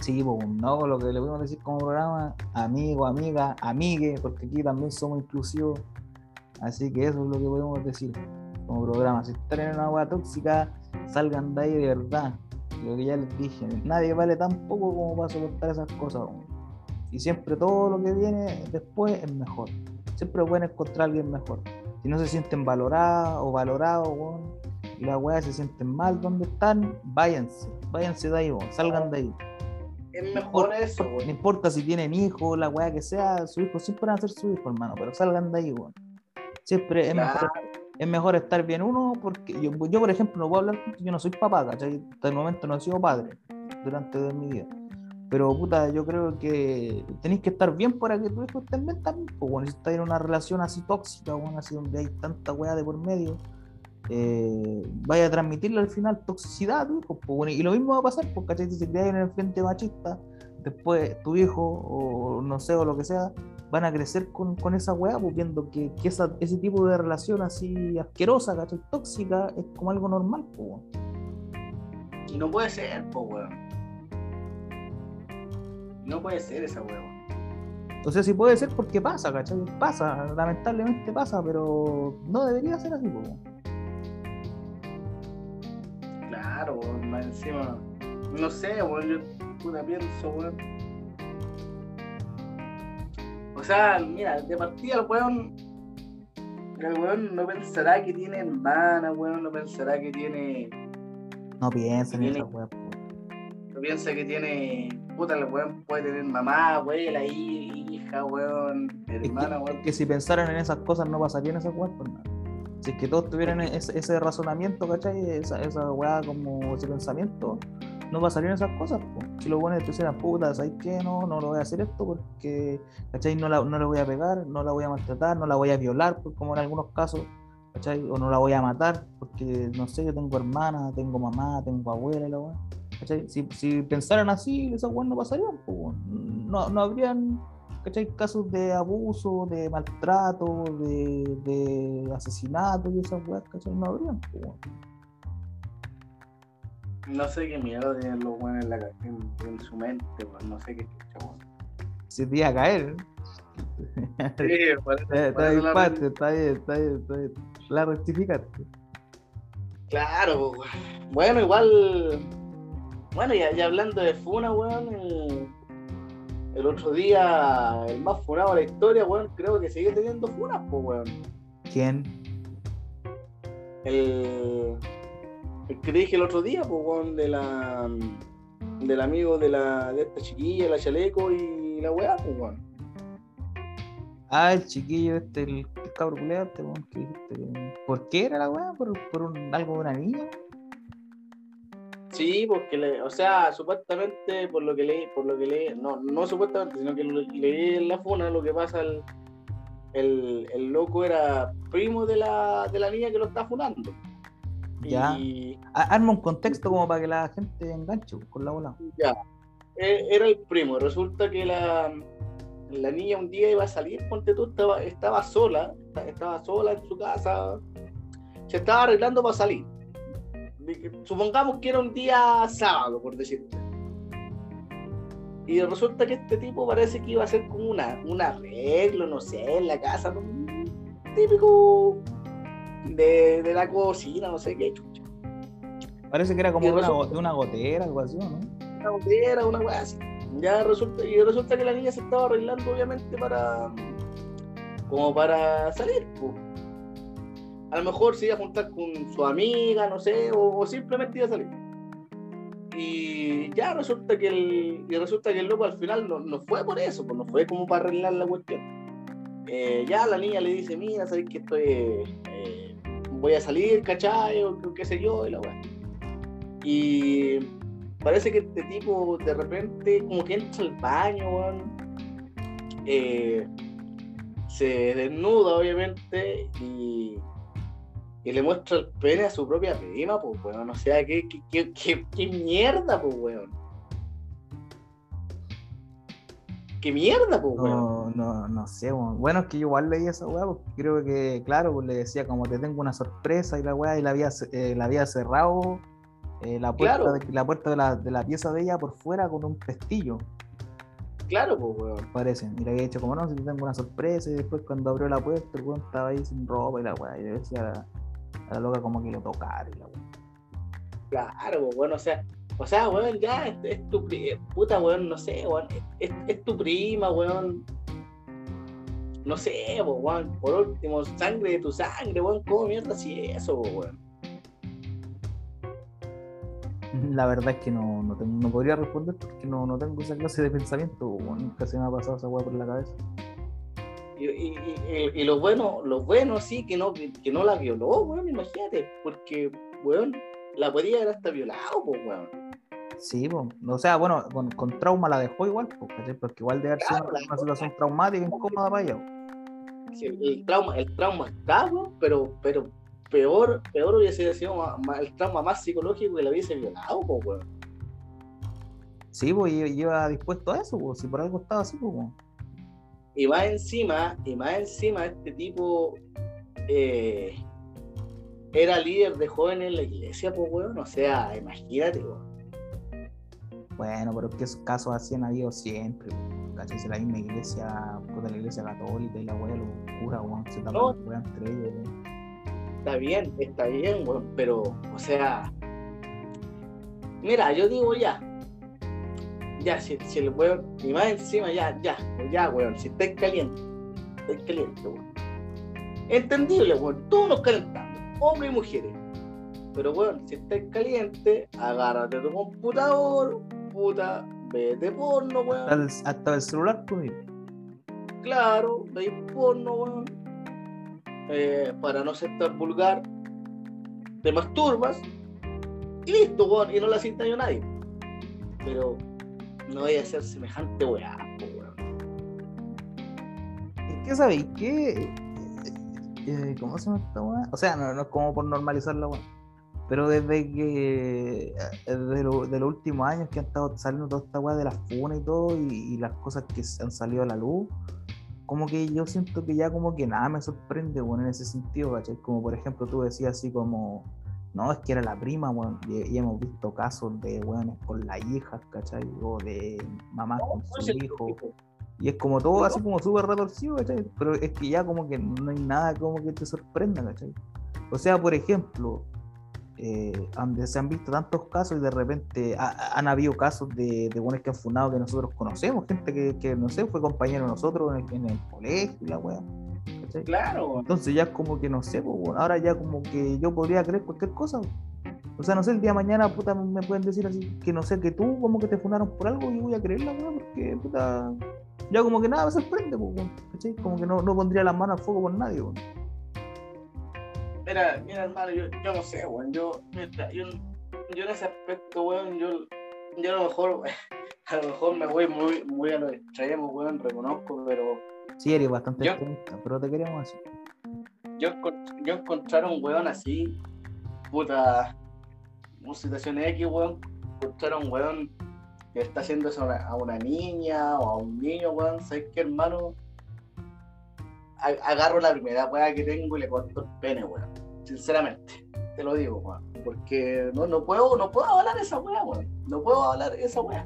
Speaker 1: Sí, pues, no, lo que le podemos decir como programa, amigo, amiga, amigue, porque aquí también somos inclusivos. Así que eso es lo que podemos decir como programa. Si están en una agua tóxica, salgan de ahí de verdad. Lo que ya les dije, nadie vale tan poco como para soportar esas cosas. Y siempre todo lo que viene después es mejor. Siempre pueden encontrar a alguien mejor. Si no se sienten valoradas o valorados, weón, y las weas se sienten mal donde están, váyanse. Váyanse de ahí, weón, salgan de ahí.
Speaker 2: Es mejor eso,
Speaker 1: No
Speaker 2: weón.
Speaker 1: importa si tienen hijos, la weá que sea, su hijo siempre van a ser su hijo, hermano, pero salgan de ahí, weón. Siempre es
Speaker 2: Claro.
Speaker 1: mejor es mejor estar bien uno, porque yo, yo, por ejemplo, no puedo hablar, yo no soy papá, ¿cachai? Hasta el momento no he sido padre durante toda mi vida. Pero, puta, yo creo que tenéis que estar bien para que tu hijo esté bien también. Pues, bueno, si estás en una relación así tóxica, bueno, así donde hay tanta weá de por medio, eh, vaya a transmitirle al final toxicidad a hijo. Pues, bueno, y lo mismo va a pasar, porque ¿cachai? si se crea en el frente machista, después tu hijo, o no sé, o lo que sea, van a crecer con, con esa weá, pues viendo que, que ese tipo de relación así asquerosa, ¿cachai? tóxica, es como algo normal, pues, weón.
Speaker 2: Y no puede ser, pues, weón. No puede ser esa weón.
Speaker 1: O sea, sí puede ser porque pasa, ¿cachai? Pasa, lamentablemente pasa, pero no debería ser así, weón.
Speaker 2: Claro, weón, más encima. No sé, weón, yo puta pienso, weón. O sea, mira, de partida el weón. El weón no pensará que tiene hermana, weón, no pensará que tiene.
Speaker 1: No piensen en esa weón.
Speaker 2: No piensa que tiene. Puta, el weón puede tener mamá, abuela, hi- hija, weón,
Speaker 1: Es que,
Speaker 2: hermana,
Speaker 1: es
Speaker 2: weón.
Speaker 1: que si pensaran en esas cosas no pasarían esas weas, pues nada. Si es que todos tuvieran ese, ese razonamiento, ¿cachai? Esa, esa weá como ese pensamiento, no pasarían esas cosas, pues. Si los buenos pusieran puta, ¿sabes qué? No, no lo voy a hacer esto porque, ¿cachai? No la, no la voy a pegar, no la voy a maltratar, no la voy a violar, pues, como en algunos casos, ¿cachai? O no la voy a matar porque, no sé, yo tengo hermana, tengo mamá, tengo abuela y la weá. ¿Cachai? Si, si pensaran así, esas weas no pasarían, pues, no, no habrían ¿cachai? casos de abuso, de maltrato, de, de asesinato y esas weas, ¿cachai? No habrían, pues.
Speaker 2: No sé qué mierda tienen los weones en, la en, en su mente, weón. No sé qué weón.
Speaker 1: Si te iba a caer.
Speaker 2: Sí, por eso-
Speaker 1: Está bien,
Speaker 2: la-
Speaker 1: está bien, está bien, está bien. La rectificaste.
Speaker 2: Claro, pues. Bueno, igual. Bueno, y, y hablando de Funa, weón, el, el otro día, el más funado de la historia, weón, creo que sigue teniendo Funas, pues, weón.
Speaker 1: ¿Quién?
Speaker 2: El, el que dije el otro día, pues, weón, de la. Del amigo de la de esta chiquilla, la chaleco y la weá, pues, weón.
Speaker 1: Ah, el chiquillo este, el, el cabro culeado, este, weón, que que- ¿Por qué era la weá? ¿Por, por un, algo de una niña?
Speaker 2: Sí, porque, le, o sea, supuestamente, por lo que leí, por lo que leí, no, no supuestamente, sino que leí en la funa lo que pasa el, el, el loco era primo de la, de la niña que lo está funando.
Speaker 1: Ya.
Speaker 2: Y
Speaker 1: Arma un contexto como para que la gente enganche con la bola.
Speaker 2: ya, e- era el primo. Resulta que la, la niña un día iba a salir, ponte tú, estaba, estaba sola, estaba sola en su casa, se estaba arreglando para salir. Supongamos que era un día sábado, por decirte. Y resulta que este tipo parece que iba a hacer como una, un arreglo, no sé, en la casa, típico de, de la cocina, no sé qué chucha.
Speaker 1: Parece que era como una,
Speaker 2: resulta-
Speaker 1: de una gotera, algo así, ¿no?
Speaker 2: una botera, una weá así. Ya resulta, y resulta que la niña se estaba arreglando, obviamente, para. como para salir, po. A lo mejor se iba a juntar con su amiga, no sé, o, o simplemente iba a salir. Y ya resulta que el, y resulta que el loco al final no, no fue por eso, pues no fue como para arreglar la cuestión. Eh, ya la niña le dice, mira, sabes que estoy, eh, voy a salir, ¿cachai? O qué- qué sé yo, y la weá. Y parece que este tipo de repente como que entra al baño, weón. Eh, se desnuda obviamente y, y le muestra el pene a su propia prima, pues weón. O sea, qué, qué, qué, qué- mierda, pues weón. ¿Qué mierda, pues weón?
Speaker 1: No, no, no sé, weón. Bueno, es que yo igual leí esa weá, porque creo que, claro, pues le decía como te tengo una sorpresa y la weá, y la había, eh, la había cerrado eh, la puerta,
Speaker 2: Claro.
Speaker 1: de, la, puerta de, la, de la pieza de ella por fuera con un pestillo,
Speaker 2: Claro, pues weón.
Speaker 1: parece. Y le había dicho como no, si te tengo una sorpresa, y después cuando abrió la puerta, el weón estaba ahí sin ropa y la weá, y le decía a la, loca como que lo tocara y la weá.
Speaker 2: Claro, pues, weón, o sea, o sea, weón, ya es, es tu eh, puta, weón, no sé, weón, es, es tu prima, weón. No sé, pues, weón, por último, sangre de tu sangre, weón, ¿cómo mierda si eso, pues, weón?
Speaker 1: La verdad es que no, no, tengo- no podría responder porque no, no tengo esa clase de pensamiento, weón. nunca se me ha pasado esa weá por la cabeza.
Speaker 2: Y, y, y, y lo bueno, lo bueno sí, que no, que, no la violó, weón, imagínate, porque, weón, la podía haber hasta violado, pues, weón.
Speaker 1: Sí, po. o sea, bueno, con, con trauma la dejó igual, porque igual debe haber sido
Speaker 2: Claro,
Speaker 1: una, situación traumática, incómoda para ella.
Speaker 2: Sí, el, trauma, el trauma está, weón, pero, pero peor, peor hubiese sido más- más- el trauma más psicológico que la hubiese violado, pues, weón.
Speaker 1: Sí, pues y iba dispuesto a eso, pues, si por algo estaba así, pues. weón.
Speaker 2: Y más encima, y más encima, este tipo eh, era líder de jóvenes en la iglesia, pues, weón. O sea, imagínate, weón.
Speaker 1: Bueno, pero es que esos casos así han habido siempre, ¿cachai? Si la misma iglesia, puta, la iglesia católica y la weá, los curas, weón, se tapan
Speaker 2: No.
Speaker 1: weas entre ellos, weón.
Speaker 2: Está bien, está bien, weón. Pero, o sea, mira, yo digo ya. Ya, si, si el weón, y más encima, ya, ya, pues ya, weón. Si estáis caliente, estáis caliente, weón. Entendible, weón. Todos nos calentamos, hombres y mujeres. Pero, weón, si estáis caliente, agárrate tu computador, puta, vete porno, weón.
Speaker 1: hasta el celular, pues.
Speaker 2: Claro, veis porno, weón. Eh, para no ser tan vulgar, te masturbas y listo, weón, y no la sienta yo nadie. Pero no voy a hacer semejante weá.
Speaker 1: Es que, ¿sabéis qué? Eh, eh, ¿Cómo se llama esta weá? O sea, no, no es como por normalizar la weá. Pero desde que. eh, De, lo- de los últimos años que han estado saliendo toda esta weá de las funas y todo, y, las cosas que han salido a la luz, como que yo siento que ya como que nada me sorprende, weón, en ese sentido, ¿cachai? Como por ejemplo tú decías así como. No, es que era la prima, weón. Y, y hemos visto casos de weones con las hijas, ¿cachai? O de mamás con su hijo. Y es como todo así como súper retorcido, ¿cachai? Pero es que ya como que no hay nada como que te sorprenda, ¿cachai? O sea, por ejemplo, eh, donde se han visto tantos casos y de repente ha- han habido casos de, de buenos que han funado que nosotros conocemos, gente que, que, no sé, fue compañero de nosotros en el, en el colegio y la wea. ¿cachai?
Speaker 2: Claro.
Speaker 1: Entonces ya como que no sé, pues, bueno, ahora ya como que yo podría creer cualquier cosa. O sea, no sé, el día de mañana, puta, me pueden decir así que no sé, que tú como que te funaron por algo y voy a creer la weá porque, puta, ya como que nada me sorprende, pues. Como que no, no pondría las manos al fuego por nadie, weón.
Speaker 2: Mira, mira, hermano, yo, yo no sé, weón. Yo, mira, yo, yo en ese aspecto, weón, yo, yo a lo mejor, a lo mejor me voy muy, muy a lo extremo, weón, reconozco, pero
Speaker 1: Sí, eres bastante
Speaker 2: Yo-
Speaker 1: extremista, pero te queríamos así.
Speaker 2: Yo, yo encontrar a un weón así, puta, una situación X, weón, encontrar a un weón que está haciendo eso a una, a una niña o a un niño, weón, ¿sabes qué, hermano? Agarro la primera weá que tengo y le corto el pene, weón. Sinceramente, te lo digo, weón. Porque no, no puedo, no puedo hablar esa weá, weón. No puedo hablar esa weá.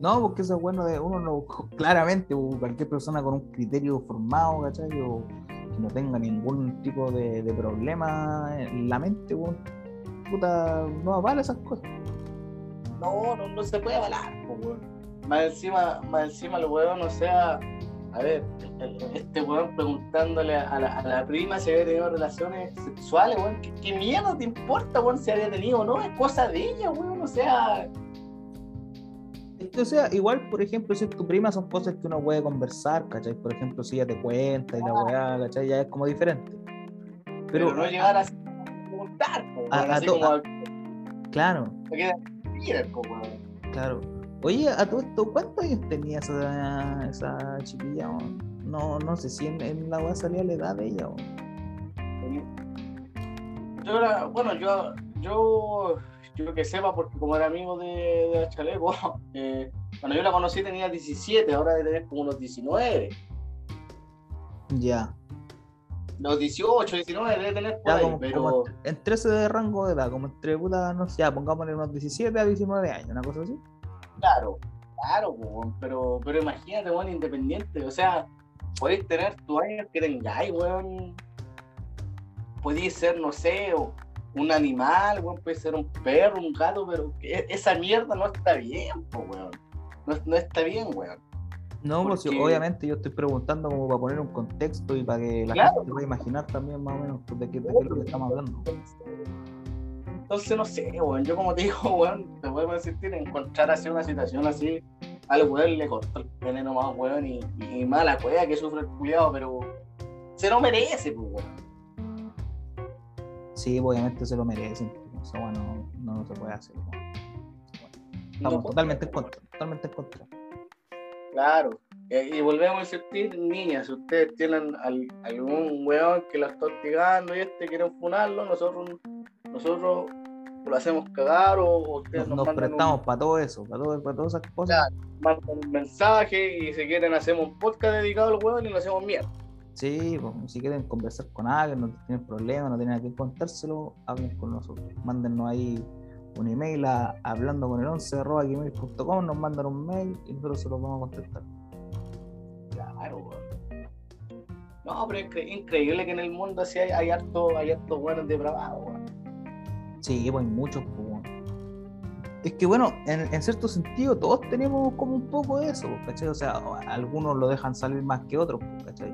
Speaker 1: No, porque eso es bueno de uno, no, claramente, cualquier persona con un criterio formado, ¿cachai? O que no tenga ningún tipo de, de problema en la mente, weón, puta, no avala esas cosas.
Speaker 2: No, no, no se puede po, weón. Más encima, más encima el weón, o sea, a ver, este weón preguntándole a la, a la prima si había tenido relaciones sexuales, weón. ¿Qué, qué mierda te importa, weón, si había tenido o no? Es cosa de ella, weón, o sea,
Speaker 1: Es que, o sea, igual, por ejemplo, si es tu prima, son cosas que uno puede conversar, ¿cachai? Por ejemplo, si ella te cuenta y la weá, ¿cachai? Ya es como diferente.
Speaker 2: pero,
Speaker 1: Pero,
Speaker 2: no llegar a preguntar, weón,
Speaker 1: claro, claro. Oye, a todo esto, ¿cuántos años tenía esa, esa chiquilla? weón? No, no sé si en, en la weá salía la edad de ella. weón.
Speaker 2: Yo era, bueno, yo, yo, yo que sepa, porque como era amigo de, de la Chaleco, eh, cuando yo la conocí tenía 17, ahora debe tener como unos 19.
Speaker 1: Ya.
Speaker 2: Los 18, 19 debe tener por ahí,
Speaker 1: como,
Speaker 2: pero
Speaker 1: como entre, entre ese rango de edad, como entre puta, no sé, ya pongámosle unos 17 a 19 años, una cosa así.
Speaker 2: Claro, claro, weón, pero, pero imagínate, weón, independiente, o sea, podéis tener tus años que tengáis, weón, podéis ser, no sé, o un animal, weón, puede ser un perro, un gato, pero que esa mierda no está bien, po, weón, no, no está bien, weón.
Speaker 1: No, pues obviamente yo estoy preguntando como para poner un contexto y para que la
Speaker 2: Claro.
Speaker 1: gente pueda imaginar también más o menos de qué, de qué es lo que estamos hablando.
Speaker 2: Entonces, no sé, weón. Yo, como te digo, weón, te vuelvo a insistir en encontrar así una situación así. Al weón le cortó el pene nomás, weón, y, y mala cueva que sufre el culiado, pero se lo merece, pues, weón.
Speaker 1: Sí, obviamente se lo merecen. Eso bueno, no, no se puede hacer. ¿no? Estamos
Speaker 2: No,
Speaker 1: totalmente en contra, totalmente en contra.
Speaker 2: Claro. Y, y volvemos a insistir, niñas, si ustedes tienen al- algún weón que la está hostigando y este quieren funarlo, nosotros, nosotros lo hacemos cagar o, o ustedes
Speaker 1: Nos,
Speaker 2: nos,
Speaker 1: nos
Speaker 2: mandan,
Speaker 1: prestamos para todo eso, para, todo, para todas esas cosas.
Speaker 2: mandan un mensaje y si quieren hacemos un podcast dedicado al weón y lo hacemos mierda.
Speaker 1: Sí, pues, si quieren conversar con alguien, no tienen problemas, no tienen a quién contárselo, hablen con nosotros. Mándennos ahí un email a hablando con el 11 arroba gmail.com, nos mandan un mail y nosotros se los vamos a contestar.
Speaker 2: Claro. No, pero es incre- increíble que en el mundo así hay, hay harto, hay harto buenos depravados, weón.
Speaker 1: Sí, pues hay muchos. pues, bueno. Es que bueno, en, en cierto sentido todos tenemos como un poco de eso, pues, ¿cachai? O sea, algunos lo dejan salir más que otros, pues, ¿cachai?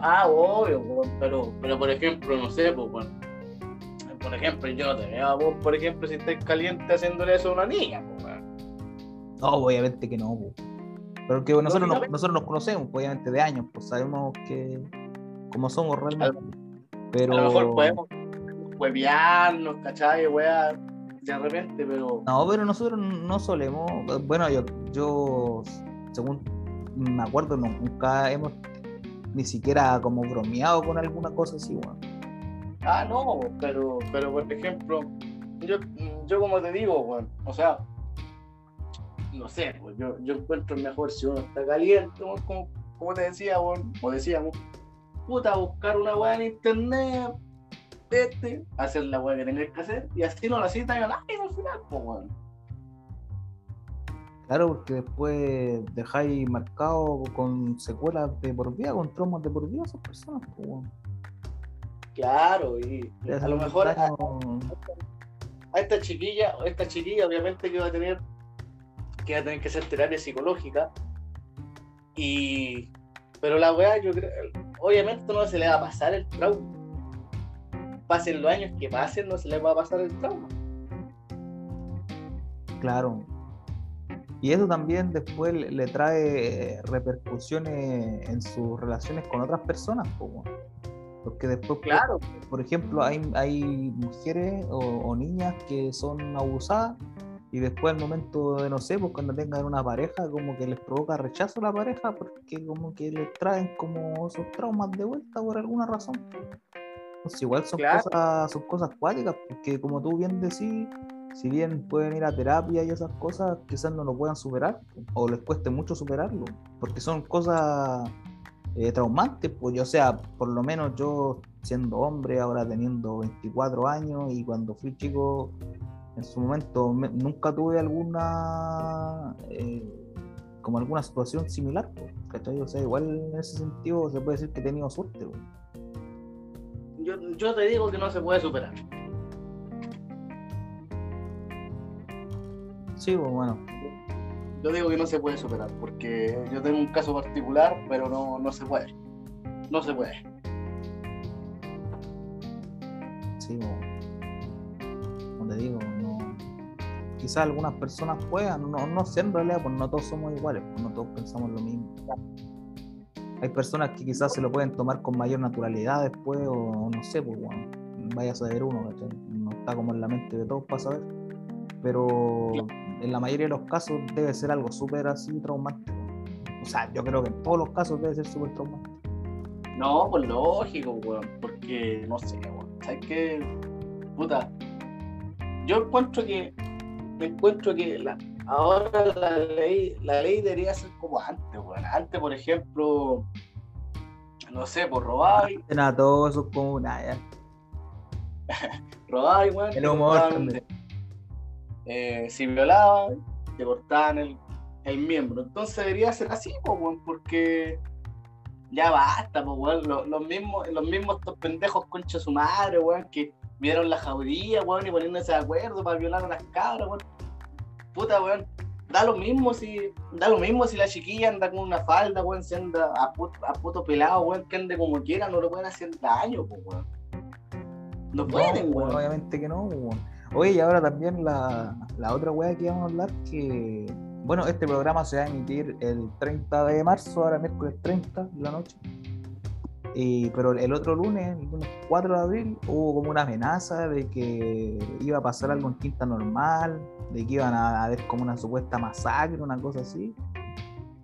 Speaker 2: Ah, obvio, pero, pero por ejemplo, no sé, pues, weón. Por ejemplo, yo te veo a vos, por ejemplo, si estás caliente haciéndole eso a una niña, pues.
Speaker 1: No, obviamente que no, pues. Pero que nosotros, nos, nosotros nos conocemos, obviamente de años, pues sabemos que cómo somos realmente. Pero
Speaker 2: A lo mejor podemos huevearnos, ¿cachai? Wea, de repente, pero.
Speaker 1: No, pero nosotros no solemos. Bueno, yo, yo según me acuerdo, nunca hemos ni siquiera como bromeado con alguna cosa así, weón.
Speaker 2: Ah, no, pero, pero por ejemplo, yo, yo como te digo, weón, o sea, no sé, pues yo, yo encuentro mejor si uno está caliente, como, como te decía, weón, como decíamos, puta, buscar una weá en internet, este, hacer la weá que tenés que hacer, y así no la cita y al final, pues, weón.
Speaker 1: Claro, porque después dejáis marcado con secuelas de por vida, con traumas de por vida a esas personas, pues, weón.
Speaker 2: Claro, y a lo mejor a esta chiquilla, esta chiquilla obviamente que va a tener que va a tener que hacer terapia psicológica y pero la weá yo creo obviamente no se le va a pasar el trauma pasen los años que pasen no se le va a pasar el trauma
Speaker 1: Claro. Y eso también después le, trae repercusiones en sus relaciones con otras personas, weón. porque después,
Speaker 2: claro
Speaker 1: por ejemplo, hay, hay mujeres o, o niñas que son abusadas y después al momento de, no sé, pues cuando tengan una pareja, como que les provoca rechazo a la pareja porque como que les traen como esos traumas de vuelta por alguna razón. Pues igual son cosas, son cosas cuáticas, porque como tú bien decís, si bien pueden ir a terapia y esas cosas, quizás no lo puedan superar, o les cueste mucho superarlo, porque son cosas eh, traumantes, pues yo, sea, por lo menos yo siendo hombre, ahora teniendo 24 años y cuando fui chico, en su momento nunca tuve alguna eh, como alguna situación similar, pues, ¿cachai? O sea, igual en ese sentido se puede decir que he tenido suerte. Pues.
Speaker 2: Yo, yo te digo que no se puede superar.
Speaker 1: Sí, pues bueno
Speaker 2: yo digo que no se puede superar, porque yo tengo un caso particular, pero no, no se puede. No se puede.
Speaker 1: Sí, como te digo, no. Quizás algunas personas puedan, no, no sé en realidad, pues no todos somos iguales, pues no todos pensamos lo mismo. Hay personas que quizás se lo pueden tomar con mayor naturalidad después, o no sé, pues bueno, vaya a saber uno, No está como en la mente de todos para saber. Pero en la mayoría de los casos debe ser algo súper así traumático. O sea, yo creo que en todos los casos debe ser súper traumático.
Speaker 2: No, pues lógico, weón, porque no sé, weón. ¿Sabes qué? Puta, yo encuentro que, encuentro que la, ahora la ley, la ley debería ser como antes, weón. Antes, por ejemplo, no sé, por robar.
Speaker 1: Nada, todo eso es como una,
Speaker 2: ya. robar, weón.
Speaker 1: El humor también
Speaker 2: eh, si violaban, te cortaban el, el, miembro. Entonces debería ser así, porque ya basta, Los, mismos, los mismos estos pendejos concha su madre, weón, que vieron la jauría, weón, y poniéndose de acuerdo para violar a las cabras, weón. Puta, weón. Da lo mismo si, da lo mismo si la chiquilla anda con una falda, weón, si anda a puto, pelado, weón, que ande como quiera, no le pueden hacer daño, weón. No pueden, weón.
Speaker 1: Obviamente que no, weón. Oye, y ahora también la, otra weá que vamos a hablar, que bueno, este programa se va a emitir el 30 de marzo, ahora miércoles 30 de la noche. Y, pero el otro lunes, el lunes 4 de abril, hubo como una amenaza de que iba a pasar algo en Quinta Normal, de que iban a haber como una supuesta masacre, una cosa así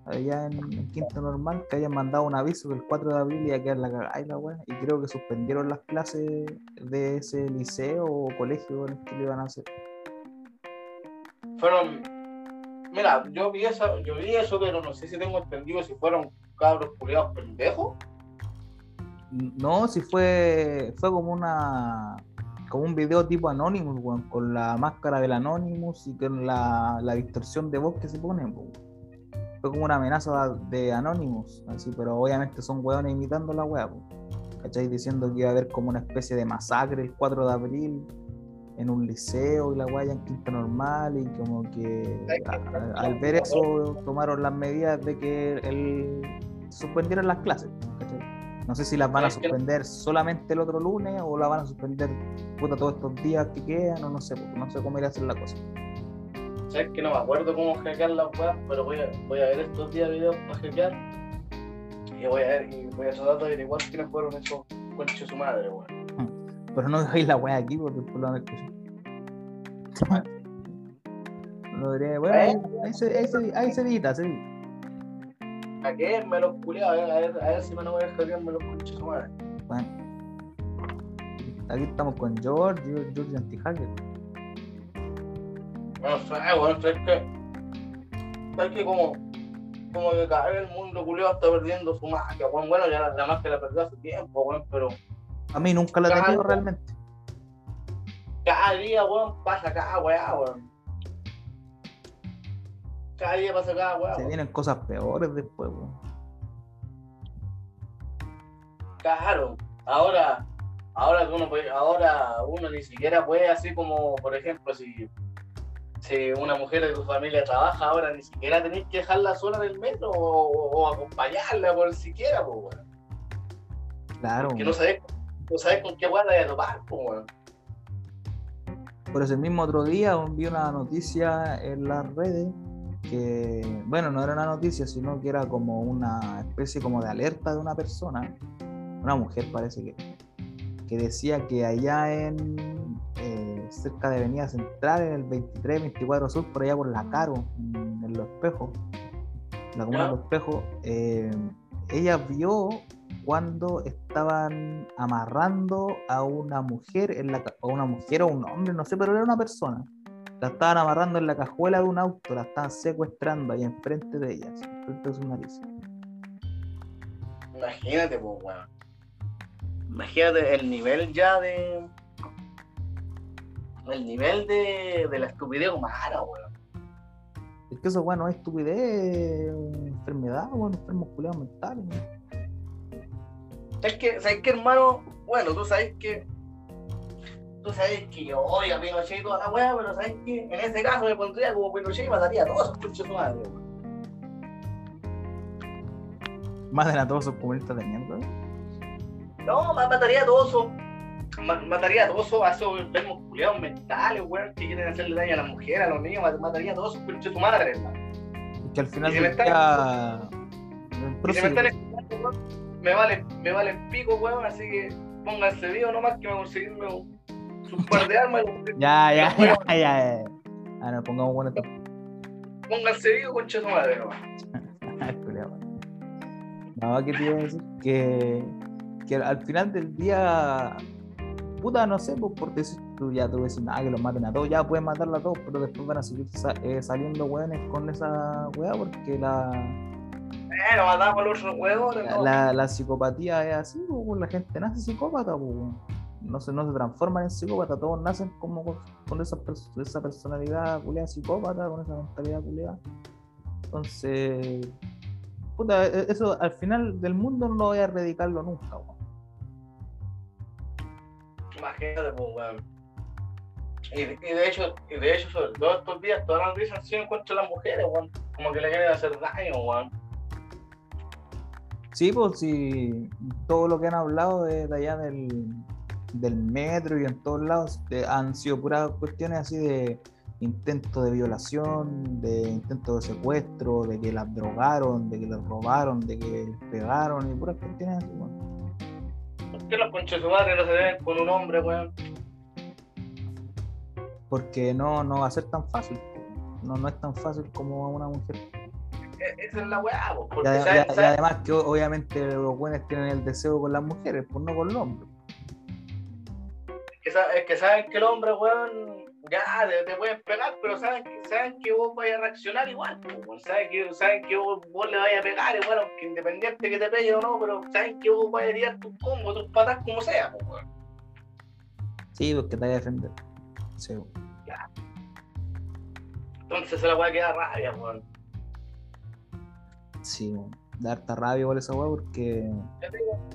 Speaker 1: allá en, Quinto Normal que hayan mandado un aviso que el 4 de abril iba a quedar la cagada y la y creo que suspendieron las clases de ese liceo o colegio en el que le iban a hacer.
Speaker 2: Fueron, mira, yo vi eso, yo vi eso, pero no sé si tengo entendido si fueron cabros culiados pendejos.
Speaker 1: No, si fue, fue como una como un video tipo Anonymous, con la máscara del Anonymous y con la, la distorsión de voz que se pone fue como una amenaza de Anonymous, así, pero obviamente son hueones imitando la hueá, ¿cachai? Diciendo que iba a haber como una especie de masacre el 4 de abril en un liceo y la hueá en Quinta Normal y como que al ver eso tomaron las medidas de que el, suspendieron las clases, ¿cachai? No sé si las van a suspender solamente el otro lunes o las van a suspender puta, todos estos días que quedan o no sé, no sé cómo ir a hacer la cosa.
Speaker 2: Sabes que no me acuerdo cómo hackear las weas, pero voy a, voy a ver estos días videos para hackear. Y voy a ver, y voy a tratar de averiguar quiénes fueron esos conchos su madre, weón.
Speaker 1: Mm. Pero no dejáis la wea aquí porque después lo van a escuchar. No debería, bueno, ahí, ahí, se, ahí, se, ahí se edita, se edita.
Speaker 2: ¿A qué? Me los culiados, a ver, a ver si me no voy a hackear me los conchos su madre.
Speaker 1: Bueno. Aquí estamos con George, George, Antihacker.
Speaker 2: No sé, bueno, es que. Es que como. Como que cada vez el mundo culiado está perdiendo su magia, bueno, bueno, ya la magia la perdió hace tiempo, bueno, pero.
Speaker 1: A mí nunca la he tenido realmente.
Speaker 2: Cada día, weón, pasa cada weá, weón. Cada día pasa cada weá.
Speaker 1: Se vienen cosas peores después, weón.
Speaker 2: Claro, ahora, ahora uno puede, ahora uno ni siquiera puede así como, por ejemplo, si si una mujer de tu familia trabaja ahora, ni siquiera tenéis que dejarla sola en el metro o, acompañarla por siquiera, pues, weón.
Speaker 1: Claro.
Speaker 2: Que no sabes, no sabes con qué guarda a topar, pues, weón.
Speaker 1: Por ese mismo otro día vi una noticia en las redes que, bueno, no era una noticia, sino que era como una especie como de alerta de una persona, una mujer parece que, que decía que allá en, eh, cerca de Avenida Central, en el 23, 24 Sur, por allá por la Caro, en, en Los Espejos, la comuna de. Los Espejos. eh, ella vio cuando estaban amarrando a una mujer, en la, o una mujer o un hombre, no sé, pero era una persona. La estaban amarrando en la cajuela de un auto, la estaban secuestrando ahí enfrente de ella, así, enfrente de su nariz.
Speaker 2: Imagínate, pues, weón. Imagínate el nivel ya de. El nivel de, de la estupidez humana, weón.
Speaker 1: Es que eso, es estupidez, es una enfermedad, bueno, enfermos culiados mentales. ¿no?
Speaker 2: Es que, ¿sabes qué, hermano? Bueno, tú sabes que. Tú sabes que yo odio a Pinochet y toda la weá, pero sabes que en ese caso me pondría como Pinochet y mataría a todos esos pinches madre.
Speaker 1: Maten a todos esos comunistas de mierda.
Speaker 2: No, ma- mataría a todos Mataría a todos esos, a esos enfermos culiados mentales, weón, que quieren hacerle daño a las mujeres, a los niños, ma- mataría a todos esos pinches de tu madre, hermano.
Speaker 1: Que al final
Speaker 2: Y si me están-
Speaker 1: día.
Speaker 2: Y si me
Speaker 1: Prosigue.
Speaker 2: están escuchando, weón, me vale, me vale pico, weón, así que pónganse vivo nomás que me conseguirme un, un par de armas
Speaker 1: Ya, ya, ya, ya, ya. Ah, no, pongamos bueno esto.
Speaker 2: pónganse vivo, concha de madre.
Speaker 1: Culiao. No, ¿qué te iba a decir? Que, que al final del día, puta, no sé, pues por decir tú ya tú decir nada, que los maten a todos, ya pueden matarla a todos, pero después van a seguir sa- eh, saliendo weones con esa weá porque la,
Speaker 2: Bueno, matamos a los otros
Speaker 1: la,
Speaker 2: no.
Speaker 1: la- la psicopatía es así, pues, la gente nace psicópata, pues. No se, no se transforman en psicópata, todos nacen como con, con esa, esa personalidad culiada psicópata, con esa mentalidad culiada. Entonces, puta, e- eso al final del mundo no voy a erradicarlo nunca, weón.
Speaker 2: Imagínate, pues, weón. Y, y de hecho, y de hecho, sobre todo estos días, todas las noticias han sido en contra de las mujeres, weón. Como que le quieren hacer daño, weón.
Speaker 1: Sí, pues sí, todo lo que han hablado de, de allá del, del metro y en todos lados han sido puras cuestiones así de intento de violación, de intento de secuestro, de que las drogaron, de que las robaron, de que les pegaron y puras cuestiones así, weón.
Speaker 2: ¿Por qué los conchos de madre no se deben con un hombre, weón?
Speaker 1: porque no, no va a ser tan fácil, no, no es tan fácil como a una mujer.
Speaker 2: E- Esa es la weá.
Speaker 1: Y,
Speaker 2: Porque,
Speaker 1: y- además que obviamente los buenos tienen el deseo con las mujeres, pues no con los hombres.
Speaker 2: Que es que saben que el hombre, weón, ya te, te pueden pegar, pero saben que, saben que vos vais a reaccionar igual, weón. saben que, saben que vos, vos le vais a pegar, y bueno, que independiente que te pegue o no, pero saben que vos vais a tirar tus combos, tus patas, como sea, weón.
Speaker 1: Sí, porque te vaya a defender. Sí, weón.
Speaker 2: Entonces se la weá queda rabia, weón.
Speaker 1: Sí, weón. Da harta rabia igual esa weá porque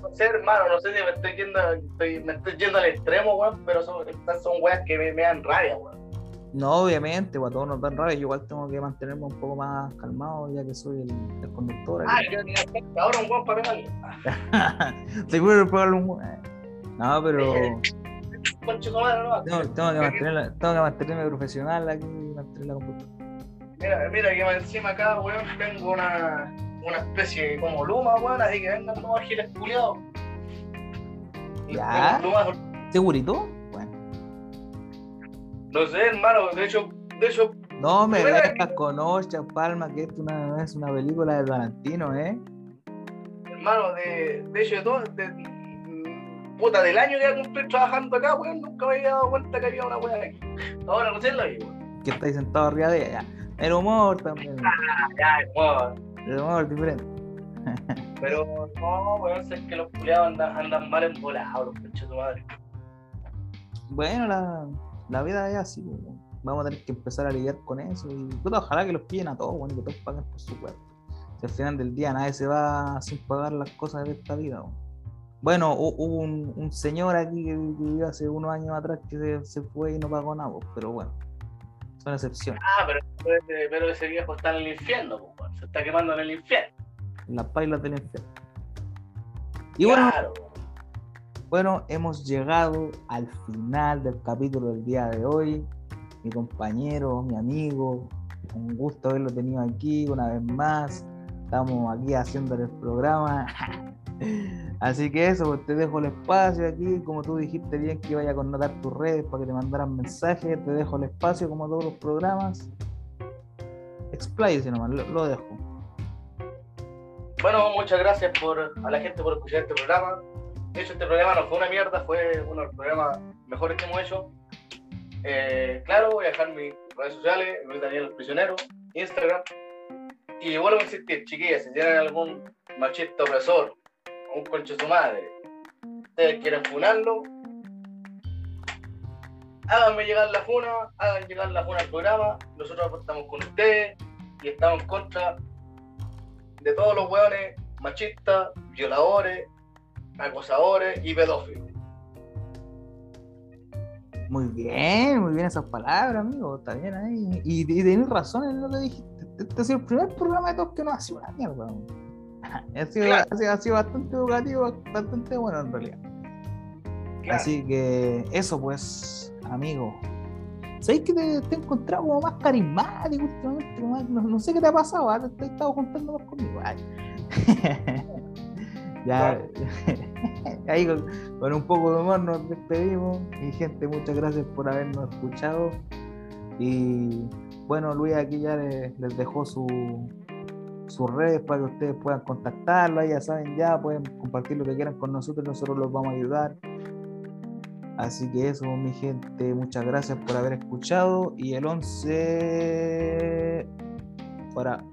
Speaker 2: no sé, hermano, no sé si me estoy yendo, estoy- me estoy yendo al extremo, weón, pero son, estas son weas que me, me dan rabia, weón.
Speaker 1: no, obviamente, a todos nos dan rabia, yo igual tengo que mantenerme un poco más calmado ya que soy el, el conductor.
Speaker 2: Ah, yo que- ahora un weón para pegarle. Ah,
Speaker 1: Seguro que pegarle un weón. No, pero
Speaker 2: madre, no.
Speaker 1: tengo, tengo que mantenerla- tengo que mantenerme profesional aquí, mantener la computadora.
Speaker 2: Mira, mira que encima acá, weón, tengo una, una especie de como luma, weón, así que vengan los giles culiados.
Speaker 1: Ya.
Speaker 2: Plumas,
Speaker 1: ¿Segurito? Bueno.
Speaker 2: No sé, hermano, de hecho, de hecho,
Speaker 1: No me vengas con Ocha Palma, que esto una, no es una película de Tarantino, ¿eh?
Speaker 2: hermano, de, de hecho, de todo, de, mm, puta, del año que cumplí trabajando acá, weón, nunca me había dado cuenta que había una weá aquí. Ahora recién la vi, weón.
Speaker 1: Que estáis sentado arriba de ella. El humor también.
Speaker 2: Ah, ya.
Speaker 1: El humor diferente.
Speaker 2: Pero no, weón, sé que los culiados andan, andan mal embolados, los pinches de madre.
Speaker 1: Bueno, la, la vida es así. pues, weón. Vamos a tener que empezar a lidiar con eso. Y puta, ojalá que los pillen a todos, bueno, y que todos paguen por su cuerpo. Si al final del día nadie se va sin pagar las cosas de esta vida. weón. Bueno, hu- hubo un, un señor aquí que vivió hace unos años atrás que se, se fue y no pagó nada, pero bueno, son excepciones.
Speaker 2: Ah, pero, pero ese- pero viejo está en el infierno, weón. Se está quemando en el infierno.
Speaker 1: Las pailas del infierno. Y bueno, Bueno, hemos llegado al final del capítulo del día de hoy. Mi compañero, mi amigo, un gusto haberlo tenido aquí una vez más. Estamos aquí haciendo el programa. Así que eso, pues te dejo el espacio aquí, como tú dijiste bien que vaya a connotar tus redes para que te mandaran mensajes, te dejo el espacio como todos los programas. Expláyese nomás, lo, dejo.
Speaker 2: Bueno, muchas gracias por, a la gente por escuchar este programa. De hecho, este programa no fue una mierda, fue uno de los programas mejores que hemos hecho. Eh, claro, voy a dejar mis redes sociales, Luis Daniel el Prisionero, Instagram. Y vuelvo a insistir, chiquillas, si tienen algún machista opresor, un concho de su madre, ustedes quieren funarlo, háganme llegar la funa, hagan llegar la funa al programa, nosotros estamos con ustedes y estamos en contra de todos los hueones machistas, violadores, acosadores y pedófilos.
Speaker 1: Muy bien, muy bien esas palabras, amigo. Está bien ahí. Y, y tenés razón en lo que dijiste. Este ha sido el primer programa de todos que no ha sido una mierda. Ha sido,
Speaker 2: Claro.
Speaker 1: ha sido- ha sido bastante educativo, bastante bueno en realidad.
Speaker 2: Claro.
Speaker 1: Así que eso pues, amigo. ¿Sabéis que te, te he encontrado como más carismático últimamente? más- no, no sé qué te ha pasado, ¿ah? te, he estado juntando más conmigo. Ya, ahí con, con un poco de humor nos despedimos. Y gente, muchas gracias por habernos escuchado. Y bueno, Luis aquí ya les, les dejó su, sus redes para que ustedes puedan contactarlo. ahí Ya saben, ya pueden compartir lo que quieran con nosotros. Nosotros los vamos a ayudar. Así que eso, mi gente, muchas gracias por haber escuchado. Y el 11 para